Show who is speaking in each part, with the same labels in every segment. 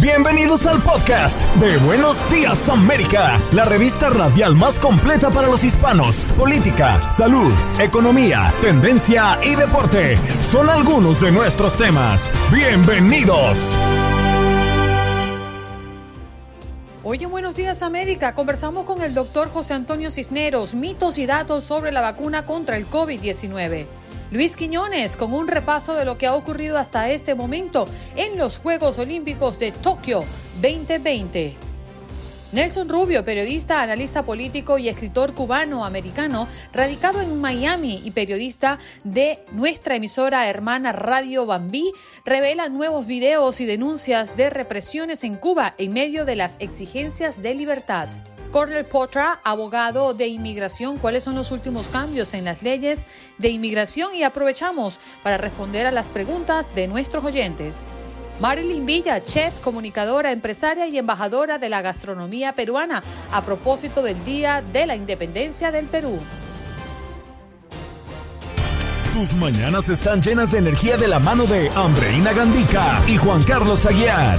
Speaker 1: Bienvenidos al podcast de Buenos Días América, la revista radial más completa para los hispanos. Política, salud, economía, tendencia y deporte son algunos de nuestros temas. Bienvenidos.
Speaker 2: Hoy en Buenos Días América conversamos con el doctor José Antonio Cisneros, mitos y datos sobre la vacuna contra el COVID-19. Luis Quiñones con un repaso de lo que ha ocurrido hasta este momento en los Juegos Olímpicos de Tokio 2020. Nelson Rubio, periodista, analista político y escritor cubano-americano, radicado en Miami y periodista de nuestra emisora hermana Radio Bambí, revela nuevos videos y denuncias de represiones en Cuba en medio de las exigencias de libertad. Cornel Potra, abogado de inmigración, cuáles son los últimos cambios en las leyes de inmigración y aprovechamos para responder a las preguntas de nuestros oyentes. Marilyn Villa, chef, comunicadora, empresaria y embajadora de la gastronomía peruana, a propósito del Día de la Independencia del Perú.
Speaker 1: Tus mañanas están llenas de energía de la mano de Andreina Gandica y Juan Carlos Aguiar.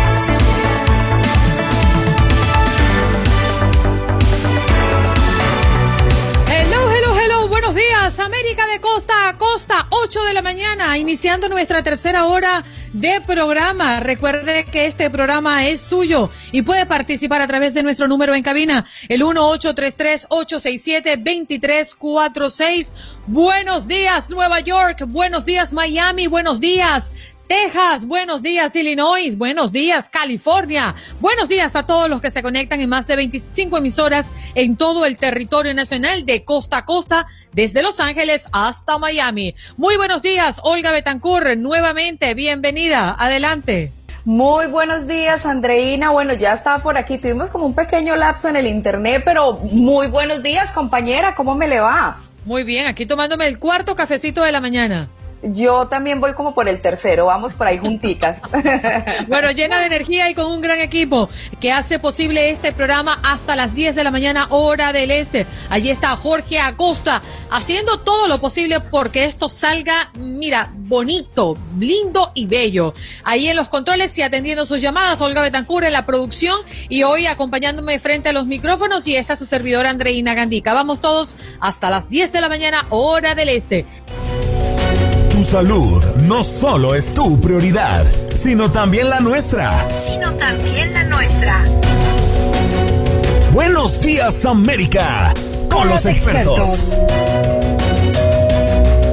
Speaker 2: América de costa a costa, 8 de la mañana, iniciando nuestra tercera hora de programa. Recuerde que este programa es suyo y puede participar a través de nuestro número en cabina, el 1833-867-2346. Buenos días, Nueva York. Buenos días, Miami. Buenos días, Texas, buenos días Illinois, buenos días California, buenos días a todos los que se conectan en más de 25 emisoras en todo el territorio nacional de costa a costa, desde Los Ángeles hasta Miami. Muy buenos días, Olga Betancourt, nuevamente, bienvenida, adelante.
Speaker 3: Muy buenos días, Andreina. Bueno, ya estaba por aquí. Tuvimos como un pequeño lapso en el internet, pero muy buenos días, compañera. ¿Cómo me le va?
Speaker 2: Muy bien, aquí tomándome el cuarto cafecito de la mañana.
Speaker 3: Yo también voy como por el tercero, vamos por ahí juntitas.
Speaker 2: bueno, llena de energía y con un gran equipo que hace posible este programa hasta las 10 de la mañana, hora del este. Allí está Jorge Acosta haciendo todo lo posible porque esto salga, mira, bonito, lindo y bello. Ahí en los controles y atendiendo sus llamadas, Olga Betancur en la producción y hoy acompañándome frente a los micrófonos y está su servidora Andreina Gandica. Vamos todos hasta las 10 de la mañana, hora del este.
Speaker 1: Tu salud no solo es tu prioridad, sino también la nuestra.
Speaker 4: Sino también la nuestra.
Speaker 1: Buenos días América, con, los, expertos.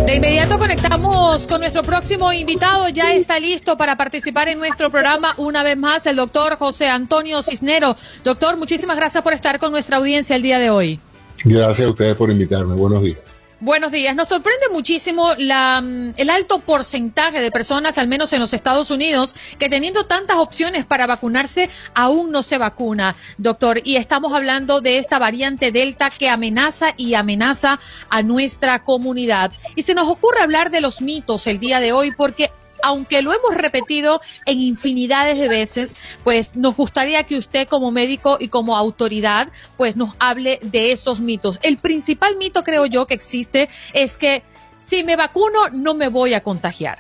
Speaker 2: De inmediato conectamos con nuestro próximo invitado. Ya está listo para participar en nuestro programa una vez más el doctor José Antonio Cisnero. Doctor, muchísimas gracias por estar con nuestra audiencia el día de hoy.
Speaker 5: Gracias a ustedes por invitarme. Buenos días.
Speaker 2: Buenos días. Nos sorprende muchísimo la, mm, el alto porcentaje de personas, al menos en los Estados Unidos, que teniendo tantas opciones para vacunarse, aún no se vacuna, doctor. Y estamos hablando de esta variante Delta que amenaza y amenaza a nuestra comunidad. Y se nos ocurre hablar de los mitos el día de hoy porque aunque lo hemos repetido en infinidades de veces, pues nos gustaría que usted como médico y como autoridad, pues nos hable de esos mitos. El principal mito, creo yo, que existe es que si me vacuno no me voy a contagiar.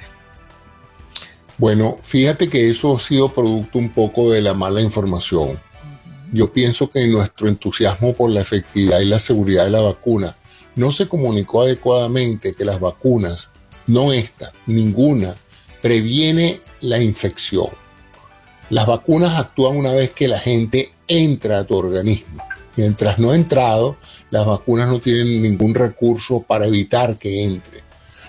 Speaker 5: Bueno, fíjate que eso ha sido producto un poco de la mala información. Yo pienso que nuestro entusiasmo por la efectividad y la seguridad de la vacuna no se comunicó adecuadamente que las vacunas, no esta, ninguna, previene la infección. Las vacunas actúan una vez que la gente entra a tu organismo. Mientras no ha entrado, las vacunas no tienen ningún recurso para evitar que entre.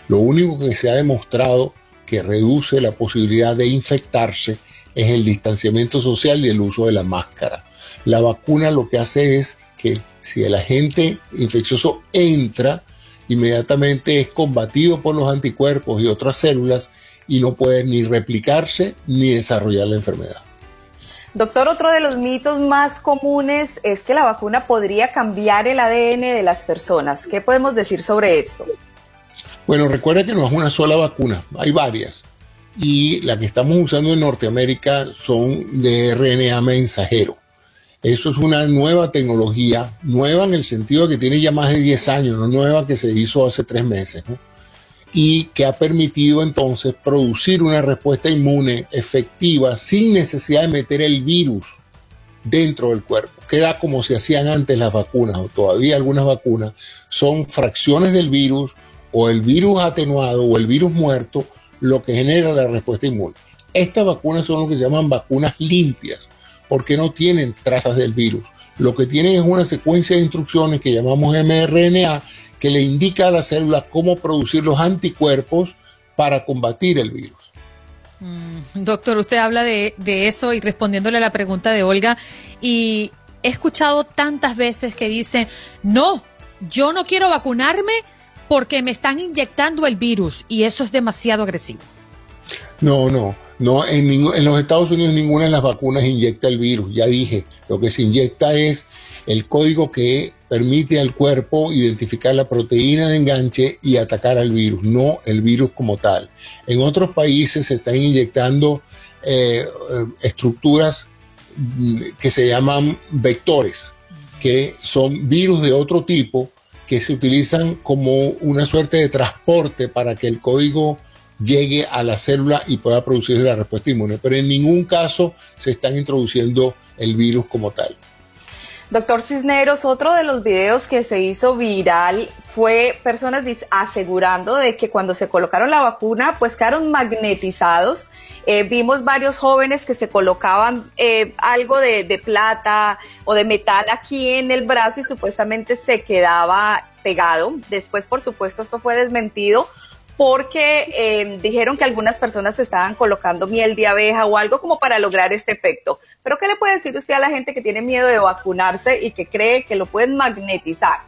Speaker 5: Lo único que se ha demostrado que reduce la posibilidad de infectarse es el distanciamiento social y el uso de la máscara. La vacuna lo que hace es que si el agente infeccioso entra, inmediatamente es combatido por los anticuerpos y otras células y no puede ni replicarse ni desarrollar la enfermedad.
Speaker 3: Doctor, otro de los mitos más comunes es que la vacuna podría cambiar el ADN de las personas. ¿Qué podemos decir sobre esto?
Speaker 5: Bueno, recuerda que no es una sola vacuna, hay varias. Y la que estamos usando en Norteamérica son de RNA mensajero. Eso es una nueva tecnología, nueva en el sentido de que tiene ya más de 10 años, no nueva que se hizo hace tres meses. ¿no? Y que ha permitido entonces producir una respuesta inmune efectiva sin necesidad de meter el virus dentro del cuerpo. Queda como se hacían antes las vacunas, o todavía algunas vacunas, son fracciones del virus o el virus atenuado o el virus muerto lo que genera la respuesta inmune. Estas vacunas son lo que se llaman vacunas limpias, porque no tienen trazas del virus. Lo que tienen es una secuencia de instrucciones que llamamos mRNA que le indica a la célula cómo producir los anticuerpos para combatir el virus.
Speaker 2: Mm, doctor, usted habla de, eso y respondiéndole a la pregunta de Olga, y he escuchado tantas veces que dicen, no, yo no quiero vacunarme porque me están inyectando el virus y eso es demasiado agresivo.
Speaker 5: No, no, no, en, en los Estados Unidos ninguna de las vacunas inyecta el virus, ya dije, lo que se inyecta es el código que permite al cuerpo identificar la proteína de enganche y atacar al virus, no el virus como tal. En otros países se están inyectando eh, estructuras mm, que se llaman vectores, que son virus de otro tipo que se utilizan como una suerte de transporte para que el código llegue a la célula y pueda producir la respuesta inmune. Pero en ningún caso se están introduciendo el virus como tal.
Speaker 3: Doctor Cisneros, otro de los videos que se hizo viral fue personas asegurando de que cuando se colocaron la vacuna, pues quedaron magnetizados. Eh, vimos varios jóvenes que se colocaban eh, algo de, de plata o de metal aquí en el brazo y supuestamente se quedaba pegado. Después, por supuesto, esto fue desmentido porque eh, dijeron que algunas personas estaban colocando miel de abeja o algo como para lograr este efecto. Pero ¿qué le puede decir usted a la gente que tiene miedo de vacunarse y que cree que lo pueden magnetizar?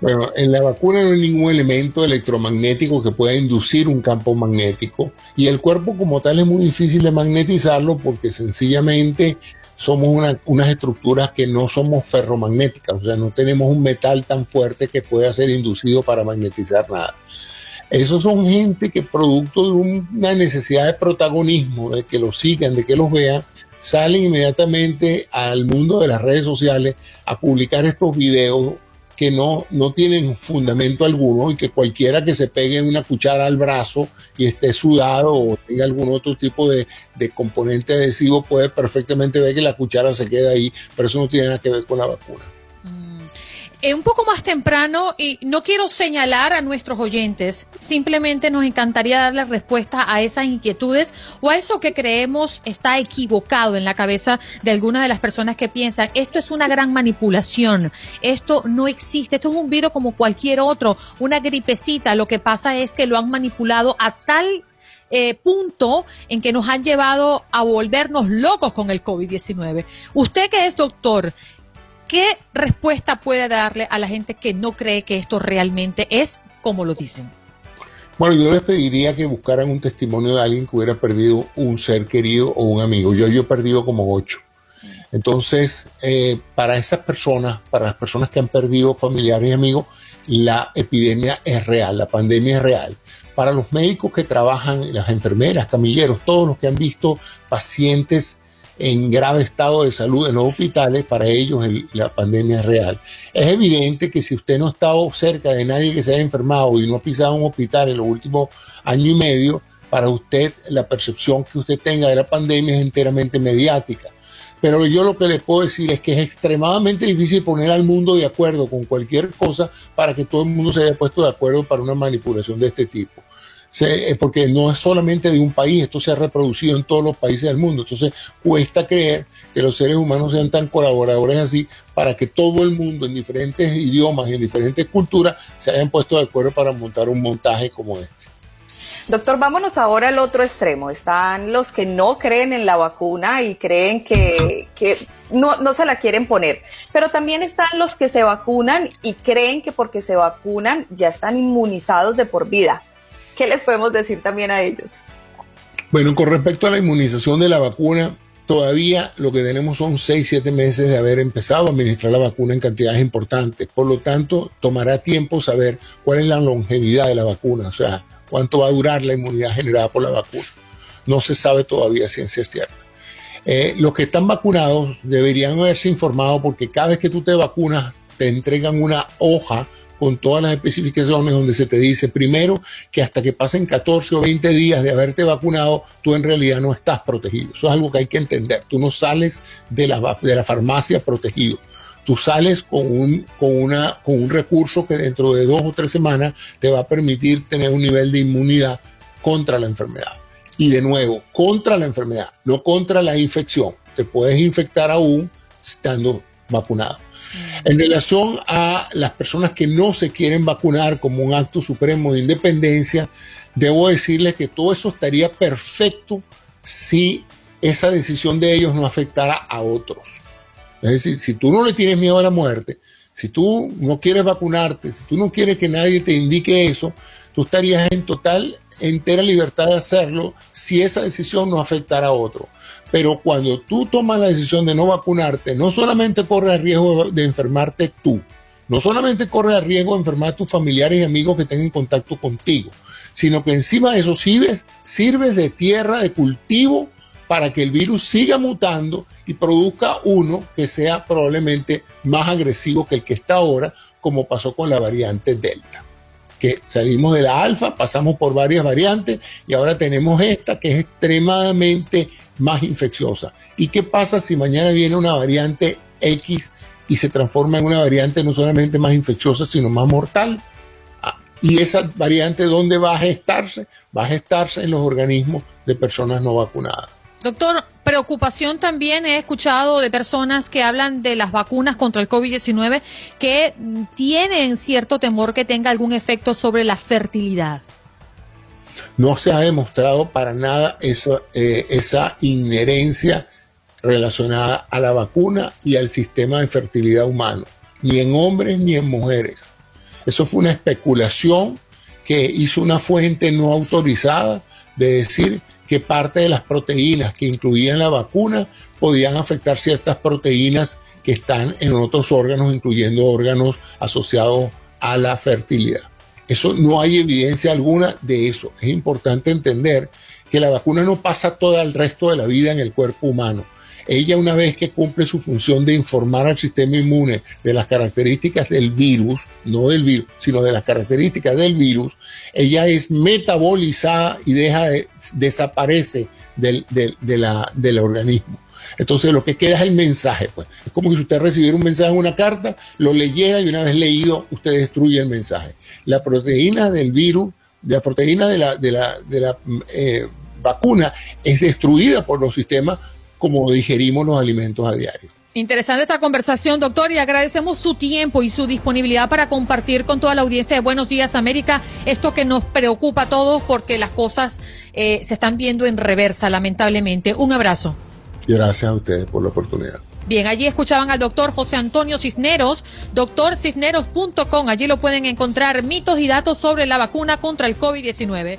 Speaker 5: Bueno, en la vacuna no hay ningún elemento electromagnético que pueda inducir un campo magnético y el cuerpo como tal es muy difícil de magnetizarlo porque sencillamente somos unas estructuras que no somos ferromagnéticas, o sea, no tenemos un metal tan fuerte que pueda ser inducido para magnetizar nada. Esos son gente que producto de una necesidad de protagonismo, de que los sigan, de que los vean, salen inmediatamente al mundo de las redes sociales a publicar estos videos que no, no tienen fundamento alguno y que cualquiera que se pegue una cuchara al brazo y esté sudado o tenga algún otro tipo de, de componente adhesivo puede perfectamente ver que la cuchara se queda ahí, pero eso no tiene nada que ver con la vacuna.
Speaker 2: Eh, un poco más temprano, y no quiero señalar a nuestros oyentes, simplemente nos encantaría darle respuesta a esas inquietudes o a eso que creemos está equivocado en la cabeza de algunas de las personas que piensan, esto es una gran manipulación, esto no existe, esto es un virus como cualquier otro, una gripecita, lo que pasa es que lo han manipulado a tal eh, punto en que nos han llevado a volvernos locos con el COVID-19. Usted que es doctor, ¿Qué respuesta puede darle a la gente que no cree que esto realmente es como lo dicen?
Speaker 5: Bueno, yo les pediría que buscaran un testimonio de alguien que hubiera perdido un ser querido o un amigo. Yo, yo he perdido como ocho. Entonces, eh, para esas personas, para las personas que han perdido familiares y amigos, la epidemia es real, la pandemia es real. Para los médicos que trabajan, las enfermeras, camilleros, todos los que han visto pacientes en grave estado de salud en los hospitales, para ellos la pandemia es real. Es evidente que si usted no ha estado cerca de nadie que se haya enfermado y no ha pisado un hospital en los últimos año y medio, para usted la percepción que usted tenga de la pandemia es enteramente mediática. Pero yo lo que le puedo decir es que es extremadamente difícil poner al mundo de acuerdo con cualquier cosa para que todo el mundo se haya puesto de acuerdo para una manipulación de este tipo porque no es solamente de un país, esto se ha reproducido en todos los países del mundo. Entonces cuesta creer que los seres humanos sean tan colaboradores así para que todo el mundo en diferentes idiomas y en diferentes culturas se hayan puesto de acuerdo para montar un montaje como este.
Speaker 3: Doctor, vámonos ahora al otro extremo. Están los que no creen en la vacuna y creen que, no, se la quieren poner. Pero también están los que se vacunan y creen que porque se vacunan ya están inmunizados de por vida. ¿Qué les podemos decir también a ellos?
Speaker 5: Bueno, con respecto a la inmunización de la vacuna, todavía lo que tenemos son 6, 7 meses de haber empezado a administrar la vacuna en cantidades importantes. Por lo tanto, tomará tiempo saber cuál es la longevidad de la vacuna, o sea, cuánto va a durar la inmunidad generada por la vacuna. No se sabe todavía ciencia cierta. Eh, los que están vacunados deberían haberse informado porque cada vez que tú te vacunas te entregan una hoja con todas las especificaciones donde se te dice primero que hasta que pasen 14 o 20 días de haberte vacunado, tú en realidad no estás protegido. Eso es algo que hay que entender. Tú no sales de la, de la farmacia protegido. Tú sales con un, con, una, con un recurso que dentro de dos o tres semanas te va a permitir tener un nivel de inmunidad contra la enfermedad. Y de nuevo, contra la enfermedad, no contra la infección. Te puedes infectar aún estando vacunado. En relación a las personas que no se quieren vacunar como un acto supremo de independencia, debo decirles que todo eso estaría perfecto si esa decisión de ellos no afectara a otros. Es decir, si tú no le tienes miedo a la muerte, si tú no quieres vacunarte, si tú no quieres que nadie te indique eso, tú estarías en total, entera libertad de hacerlo si esa decisión no afectara a otro. Pero cuando tú tomas la decisión de no vacunarte, no solamente corre el riesgo de enfermarte tú, no solamente corre el riesgo de enfermar a tus familiares y amigos que tengan contacto contigo, sino que encima de eso sirves de tierra de cultivo para que el virus siga mutando y produzca uno que sea probablemente más agresivo que el que está ahora, como pasó con la variante Delta que salimos de la alfa, pasamos por varias variantes y ahora tenemos esta que es extremadamente más infecciosa. ¿Y qué pasa si mañana viene una variante X y se transforma en una variante no solamente más infecciosa, sino más mortal? Ah, y esa variante, ¿dónde va a gestarse? Va a gestarse en los organismos de personas no vacunadas.
Speaker 2: Doctor, preocupación también he escuchado de personas que hablan de las vacunas contra el COVID-19 que tienen cierto temor que tenga algún efecto sobre la fertilidad.
Speaker 5: No se ha demostrado para nada esa, eh, esa inherencia relacionada a la vacuna y al sistema de fertilidad humano, ni en hombres ni en mujeres. Eso fue una especulación que hizo una fuente no autorizada de decir que parte de las proteínas que incluían la vacuna podían afectar ciertas proteínas que están en otros órganos, incluyendo órganos asociados a la fertilidad. Eso no hay evidencia alguna de eso. Es importante entender que la vacuna no pasa todo el resto de la vida en el cuerpo humano ella una vez que cumple su función de informar al sistema inmune de las características del virus, no del virus, sino de las características del virus, ella es metabolizada y deja de, desaparece del, del, organismo. Entonces lo que queda es el mensaje, pues. Es como si usted recibiera un mensaje en una carta, lo leyera y una vez leído, usted destruye el mensaje. La proteína del virus, la proteína de la, de la, de la eh, vacuna es destruida por los sistemas como digerimos los alimentos a diario.
Speaker 2: Interesante esta conversación, doctor, y agradecemos su tiempo y su disponibilidad para compartir con toda la audiencia de Buenos Días América esto que nos preocupa a todos porque las cosas eh, se están viendo en reversa, lamentablemente. Un abrazo.
Speaker 5: Gracias a ustedes por la oportunidad.
Speaker 2: Bien, allí escuchaban al doctor José Antonio Cisneros, doctorcisneros.com. Allí lo pueden encontrar mitos y datos sobre la vacuna contra el COVID-19.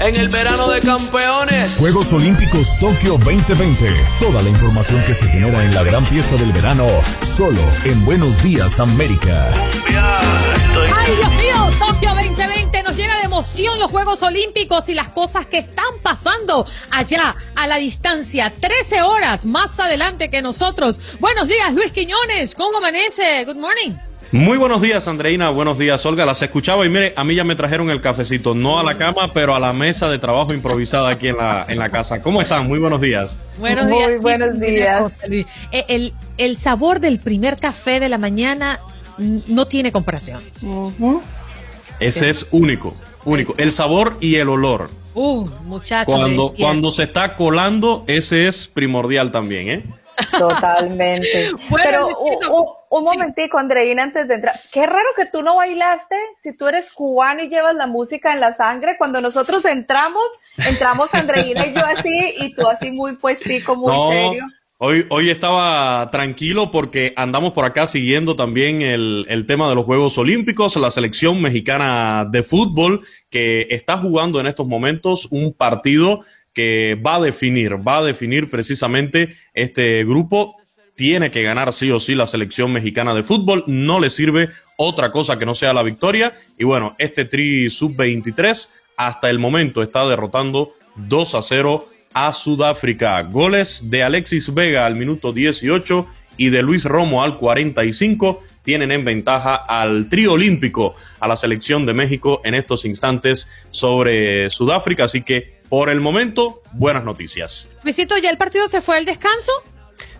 Speaker 6: En el verano de campeones.
Speaker 1: Juegos Olímpicos Tokio 2020. Toda la información que se genera en la gran fiesta del verano, solo en Buenos Días América.
Speaker 2: ¡Ay, Dios mío! Tokio 2020 nos llena de emoción los Juegos Olímpicos y las cosas que están pasando allá a la distancia. 13 horas más adelante que nosotros. Buenos días, Luis Quiñones. ¿Cómo amanece? Good morning.
Speaker 7: Muy buenos días, Andreina. Buenos días, Olga. Las escuchaba y mire, a mí ya me trajeron el cafecito, no a la cama, pero a la mesa de trabajo improvisada aquí en la, en la casa. ¿Cómo están? Muy buenos días.
Speaker 3: Buenos días. Muy buenos días.
Speaker 2: Eh, el, el sabor del primer café de la mañana no tiene comparación.
Speaker 7: Ese es único, único. El sabor y el olor.
Speaker 2: Uh, muchachos.
Speaker 7: Cuando, cuando se está colando, ese es primordial también, ¿eh?
Speaker 3: Totalmente. Pero un, momentico, Andreina, antes de entrar. Qué raro que tú no bailaste si tú eres cubano y llevas la música en la sangre. Cuando nosotros entramos, entramos Andreina y yo así, y tú así muy puestico, muy serio.
Speaker 7: Hoy, hoy estaba tranquilo porque andamos por acá siguiendo también el, el, tema de los Juegos Olímpicos, la selección mexicana de fútbol que está jugando en estos momentos un partido que va a definir, va a definir precisamente este grupo. Tiene que ganar sí o sí la selección mexicana de fútbol. No le sirve otra cosa que no sea la victoria. Y bueno, este Tri Sub-23 hasta el momento está derrotando 2 a 0 a Sudáfrica. Goles de Alexis Vega al minuto 18 y de Luis Romo al 45 tienen en ventaja al trío olímpico, a la selección de México en estos instantes sobre Sudáfrica. Así que por el momento, buenas noticias.
Speaker 2: Luisito, ¿ya el partido se fue al descanso?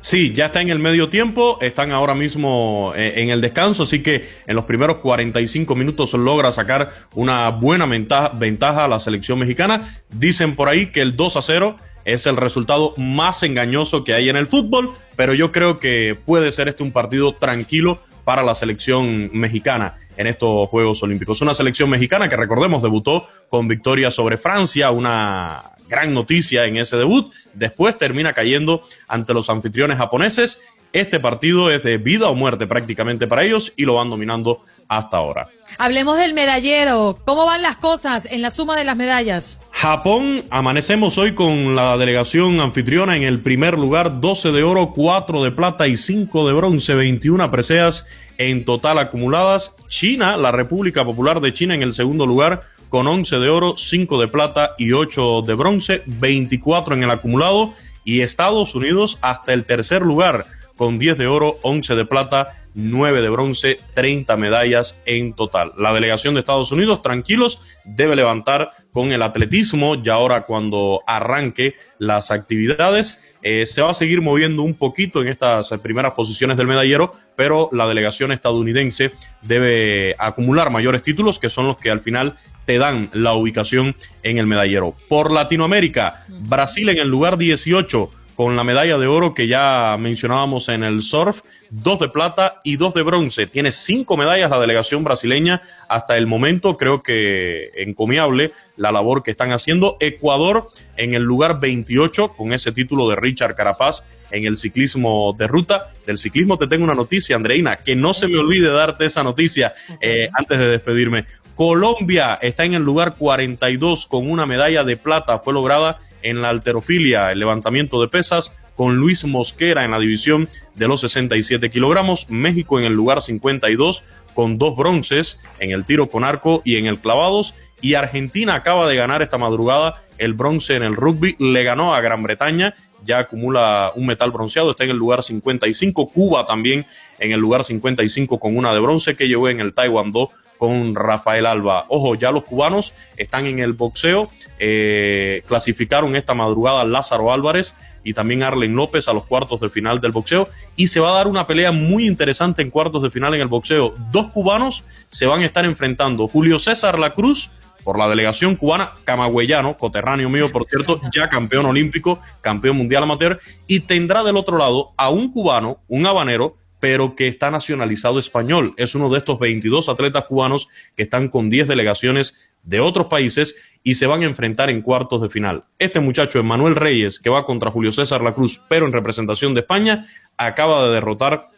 Speaker 7: Sí, ya está en el medio tiempo, están ahora mismo eh, en el descanso, así que en los primeros 45 minutos logra sacar una buena ventaja, a la selección mexicana. Dicen por ahí que el 2 a 0 es el resultado más engañoso que hay en el fútbol, pero yo creo que puede ser este un partido tranquilo para la selección mexicana en estos Juegos Olímpicos. Una selección mexicana que recordemos debutó con victoria sobre Francia, una gran noticia en ese debut. Después termina cayendo ante los anfitriones japoneses. Este partido es de vida o muerte prácticamente para ellos y lo van dominando hasta ahora.
Speaker 2: Hablemos del medallero. ¿Cómo van las cosas en la suma de las medallas?
Speaker 7: Japón, amanecemos hoy con la delegación anfitriona en el primer lugar, 12 de oro, 4 de plata y 5 de bronce, 21 preseas en total acumuladas. China, la República Popular de China en el segundo lugar, con 11 de oro, 5 de plata y 8 de bronce, 24 en el acumulado. Y Estados Unidos hasta el tercer lugar, con 10 de oro, 11 de plata 9 de bronce, 30 medallas en total. La delegación de Estados Unidos, tranquilos, debe levantar con el atletismo, ya ahora cuando arranque las actividades, eh, se va a seguir moviendo un poquito en estas primeras posiciones del medallero, pero la delegación estadounidense debe acumular mayores títulos que son los que al final te dan la ubicación en el medallero. Por Latinoamérica, Brasil en el lugar 18 con la medalla de oro que ya mencionábamos en el surf, dos de plata y dos de bronce. Tiene cinco medallas la delegación brasileña hasta el momento. Creo que encomiable la labor que están haciendo. Ecuador en el lugar 28 con ese título de Richard Carapaz en el ciclismo de ruta. Del ciclismo te tengo una noticia, Andreina, que no se me olvide darte esa noticia eh, antes de despedirme. Colombia está en el lugar 42 con una medalla de plata. Fue lograda en la alterofilia, el levantamiento de pesas, con Luis Mosquera en la división de los 67 kilogramos, México en el lugar 52 con dos bronces en el tiro con arco y en el clavados, y Argentina acaba de ganar esta madrugada el bronce en el rugby, le ganó a Gran Bretaña, ya acumula un metal bronceado, está en el lugar 55, Cuba también en el lugar 55 con una de bronce que llevó en el Taekwondo con Rafael Alba. Ojo, ya los cubanos están en el boxeo, eh, clasificaron esta madrugada Lázaro Álvarez y también Arlen López a los cuartos de final del boxeo y se va a dar una pelea muy interesante en cuartos de final en el boxeo. Dos cubanos se van a estar enfrentando, Julio César La Cruz por la delegación cubana, camagüeyano, coterráneo mío, por cierto, ya campeón olímpico, campeón mundial amateur, y tendrá del otro lado a un cubano, un habanero, pero que está nacionalizado español. Es uno de estos 22 atletas cubanos que están con 10 delegaciones de otros países y se van a enfrentar en cuartos de final. Este muchacho, Emanuel Reyes, que va contra Julio César La Cruz, pero en representación de España, acaba de derrotar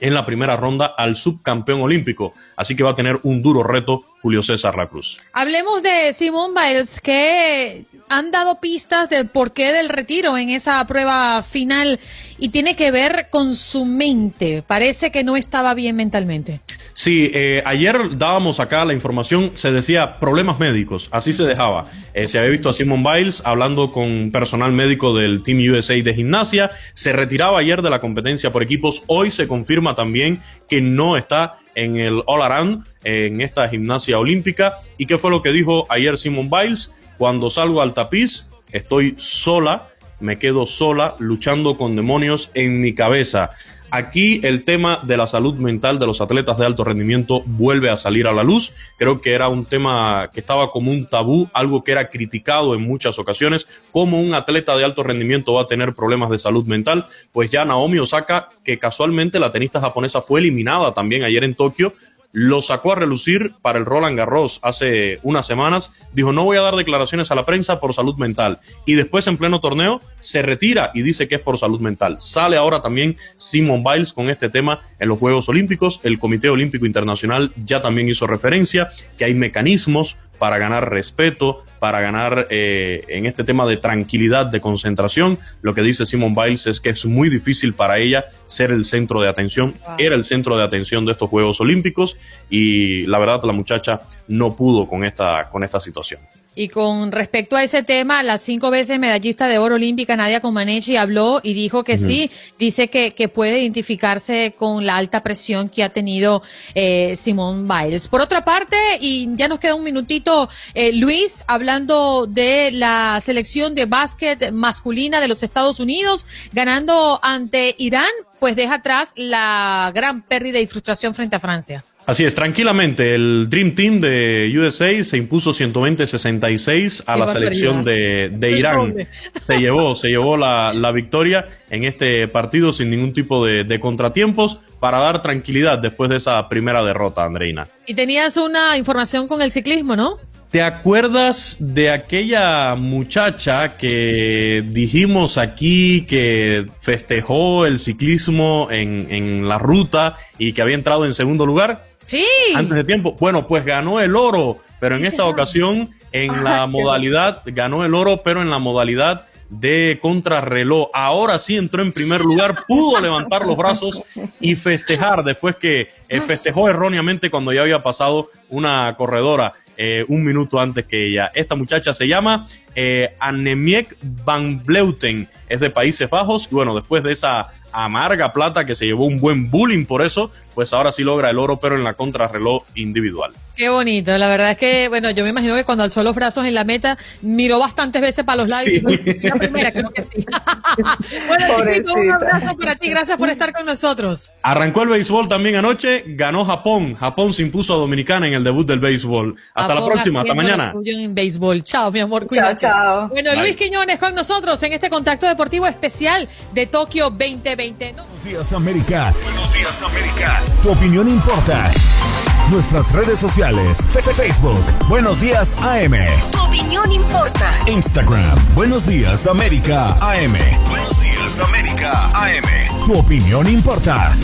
Speaker 7: en la primera ronda al subcampeón olímpico. Así que va a tener un duro reto Julio César La Cruz.
Speaker 2: Hablemos de Simón Biles, que han dado pistas del porqué del retiro en esa prueba final y tiene que ver con su mente. Parece que no estaba bien mentalmente.
Speaker 7: Sí, eh, ayer dábamos acá la información, se decía problemas médicos, así se dejaba. Eh, se había visto a Simon Biles hablando con personal médico del Team USA de gimnasia, se retiraba ayer de la competencia por equipos, hoy se confirma también que no está en el All Around, en esta gimnasia olímpica. ¿Y qué fue lo que dijo ayer Simon Biles? Cuando salgo al tapiz, estoy sola, me quedo sola luchando con demonios en mi cabeza. Aquí el tema de la salud mental de los atletas de alto rendimiento vuelve a salir a la luz. Creo que era un tema que estaba como un tabú, algo que era criticado en muchas ocasiones. ¿Cómo un atleta de alto rendimiento va a tener problemas de salud mental? Pues ya Naomi Osaka, que casualmente la tenista japonesa fue eliminada también ayer en Tokio, lo sacó a relucir para el Roland Garros hace unas semanas, dijo no voy a dar declaraciones a la prensa por salud mental y después en pleno torneo se retira y dice que es por salud mental. Sale ahora también Simon Biles con este tema en los Juegos Olímpicos, el Comité Olímpico Internacional ya también hizo referencia que hay mecanismos para ganar respeto, para ganar eh, en este tema de tranquilidad, de concentración. Lo que dice Simon Biles es que es muy difícil para ella ser el centro de atención. Era el centro de atención de estos Juegos Olímpicos y la verdad la muchacha no pudo con esta, con esta situación.
Speaker 2: Y con respecto a ese tema, la cinco veces medallista de oro olímpica Nadia Comaneci habló y dijo que sí, dice que, que, puede identificarse con la alta presión que ha tenido eh, Simón Biles. Por otra parte, y ya nos queda un minutito, eh, Luis, hablando de la selección de básquet masculina de los Estados Unidos, ganando ante Irán, pues deja atrás la gran pérdida y frustración frente a Francia.
Speaker 7: Así es, tranquilamente, el Dream Team de USA se impuso 120-66 a la selección de, de Irán. Se llevó, se llevó la, la, victoria en este partido sin ningún tipo de, de, contratiempos para dar tranquilidad después de esa primera derrota, Andreina.
Speaker 2: Y tenías una información con el ciclismo, ¿no?
Speaker 7: ¿Te acuerdas de aquella muchacha que dijimos aquí que festejó el ciclismo en, en la ruta y que había entrado en segundo lugar?
Speaker 2: Sí.
Speaker 7: Antes de tiempo. Bueno, pues ganó el oro, pero en esta ocasión, en la modalidad, ganó el oro, pero en la modalidad de contrarreloj. Ahora sí entró en primer lugar, pudo levantar los brazos y festejar después que eh, festejó erróneamente cuando ya había pasado una corredora eh, un minuto antes que ella. Esta muchacha se llama eh, Annemiek van Bleuten, es de Países Bajos y bueno, después de esa amarga plata que se llevó un buen bullying por eso, pues ahora sí logra el oro, pero en la contrarreloj individual.
Speaker 2: Qué bonito, la verdad es que, bueno, yo me imagino que cuando alzó los brazos en la meta, miró bastantes veces para los lados. Sí. La primera, creo que sí. bueno, Luisito, un abrazo para ti, gracias por estar con nosotros.
Speaker 7: Arrancó el béisbol también anoche, ganó Japón. Japón se impuso a Dominicana en el debut del béisbol. Hasta la próxima, hasta mañana.
Speaker 2: En béisbol. Chao, mi amor, cuídate.
Speaker 3: Chao, chao.
Speaker 2: Bueno, Bye. Luis Quiñones con nosotros en este contacto deportivo especial de Tokio 2020.
Speaker 1: ¿no? Buenos días, América. Buenos días, América. Tu opinión importa. Nuestras redes sociales. Facebook. Buenos días, AM.
Speaker 4: Tu opinión importa.
Speaker 1: Instagram. Buenos días, América, AM. Buenos días, América, AM. Tu opinión importa.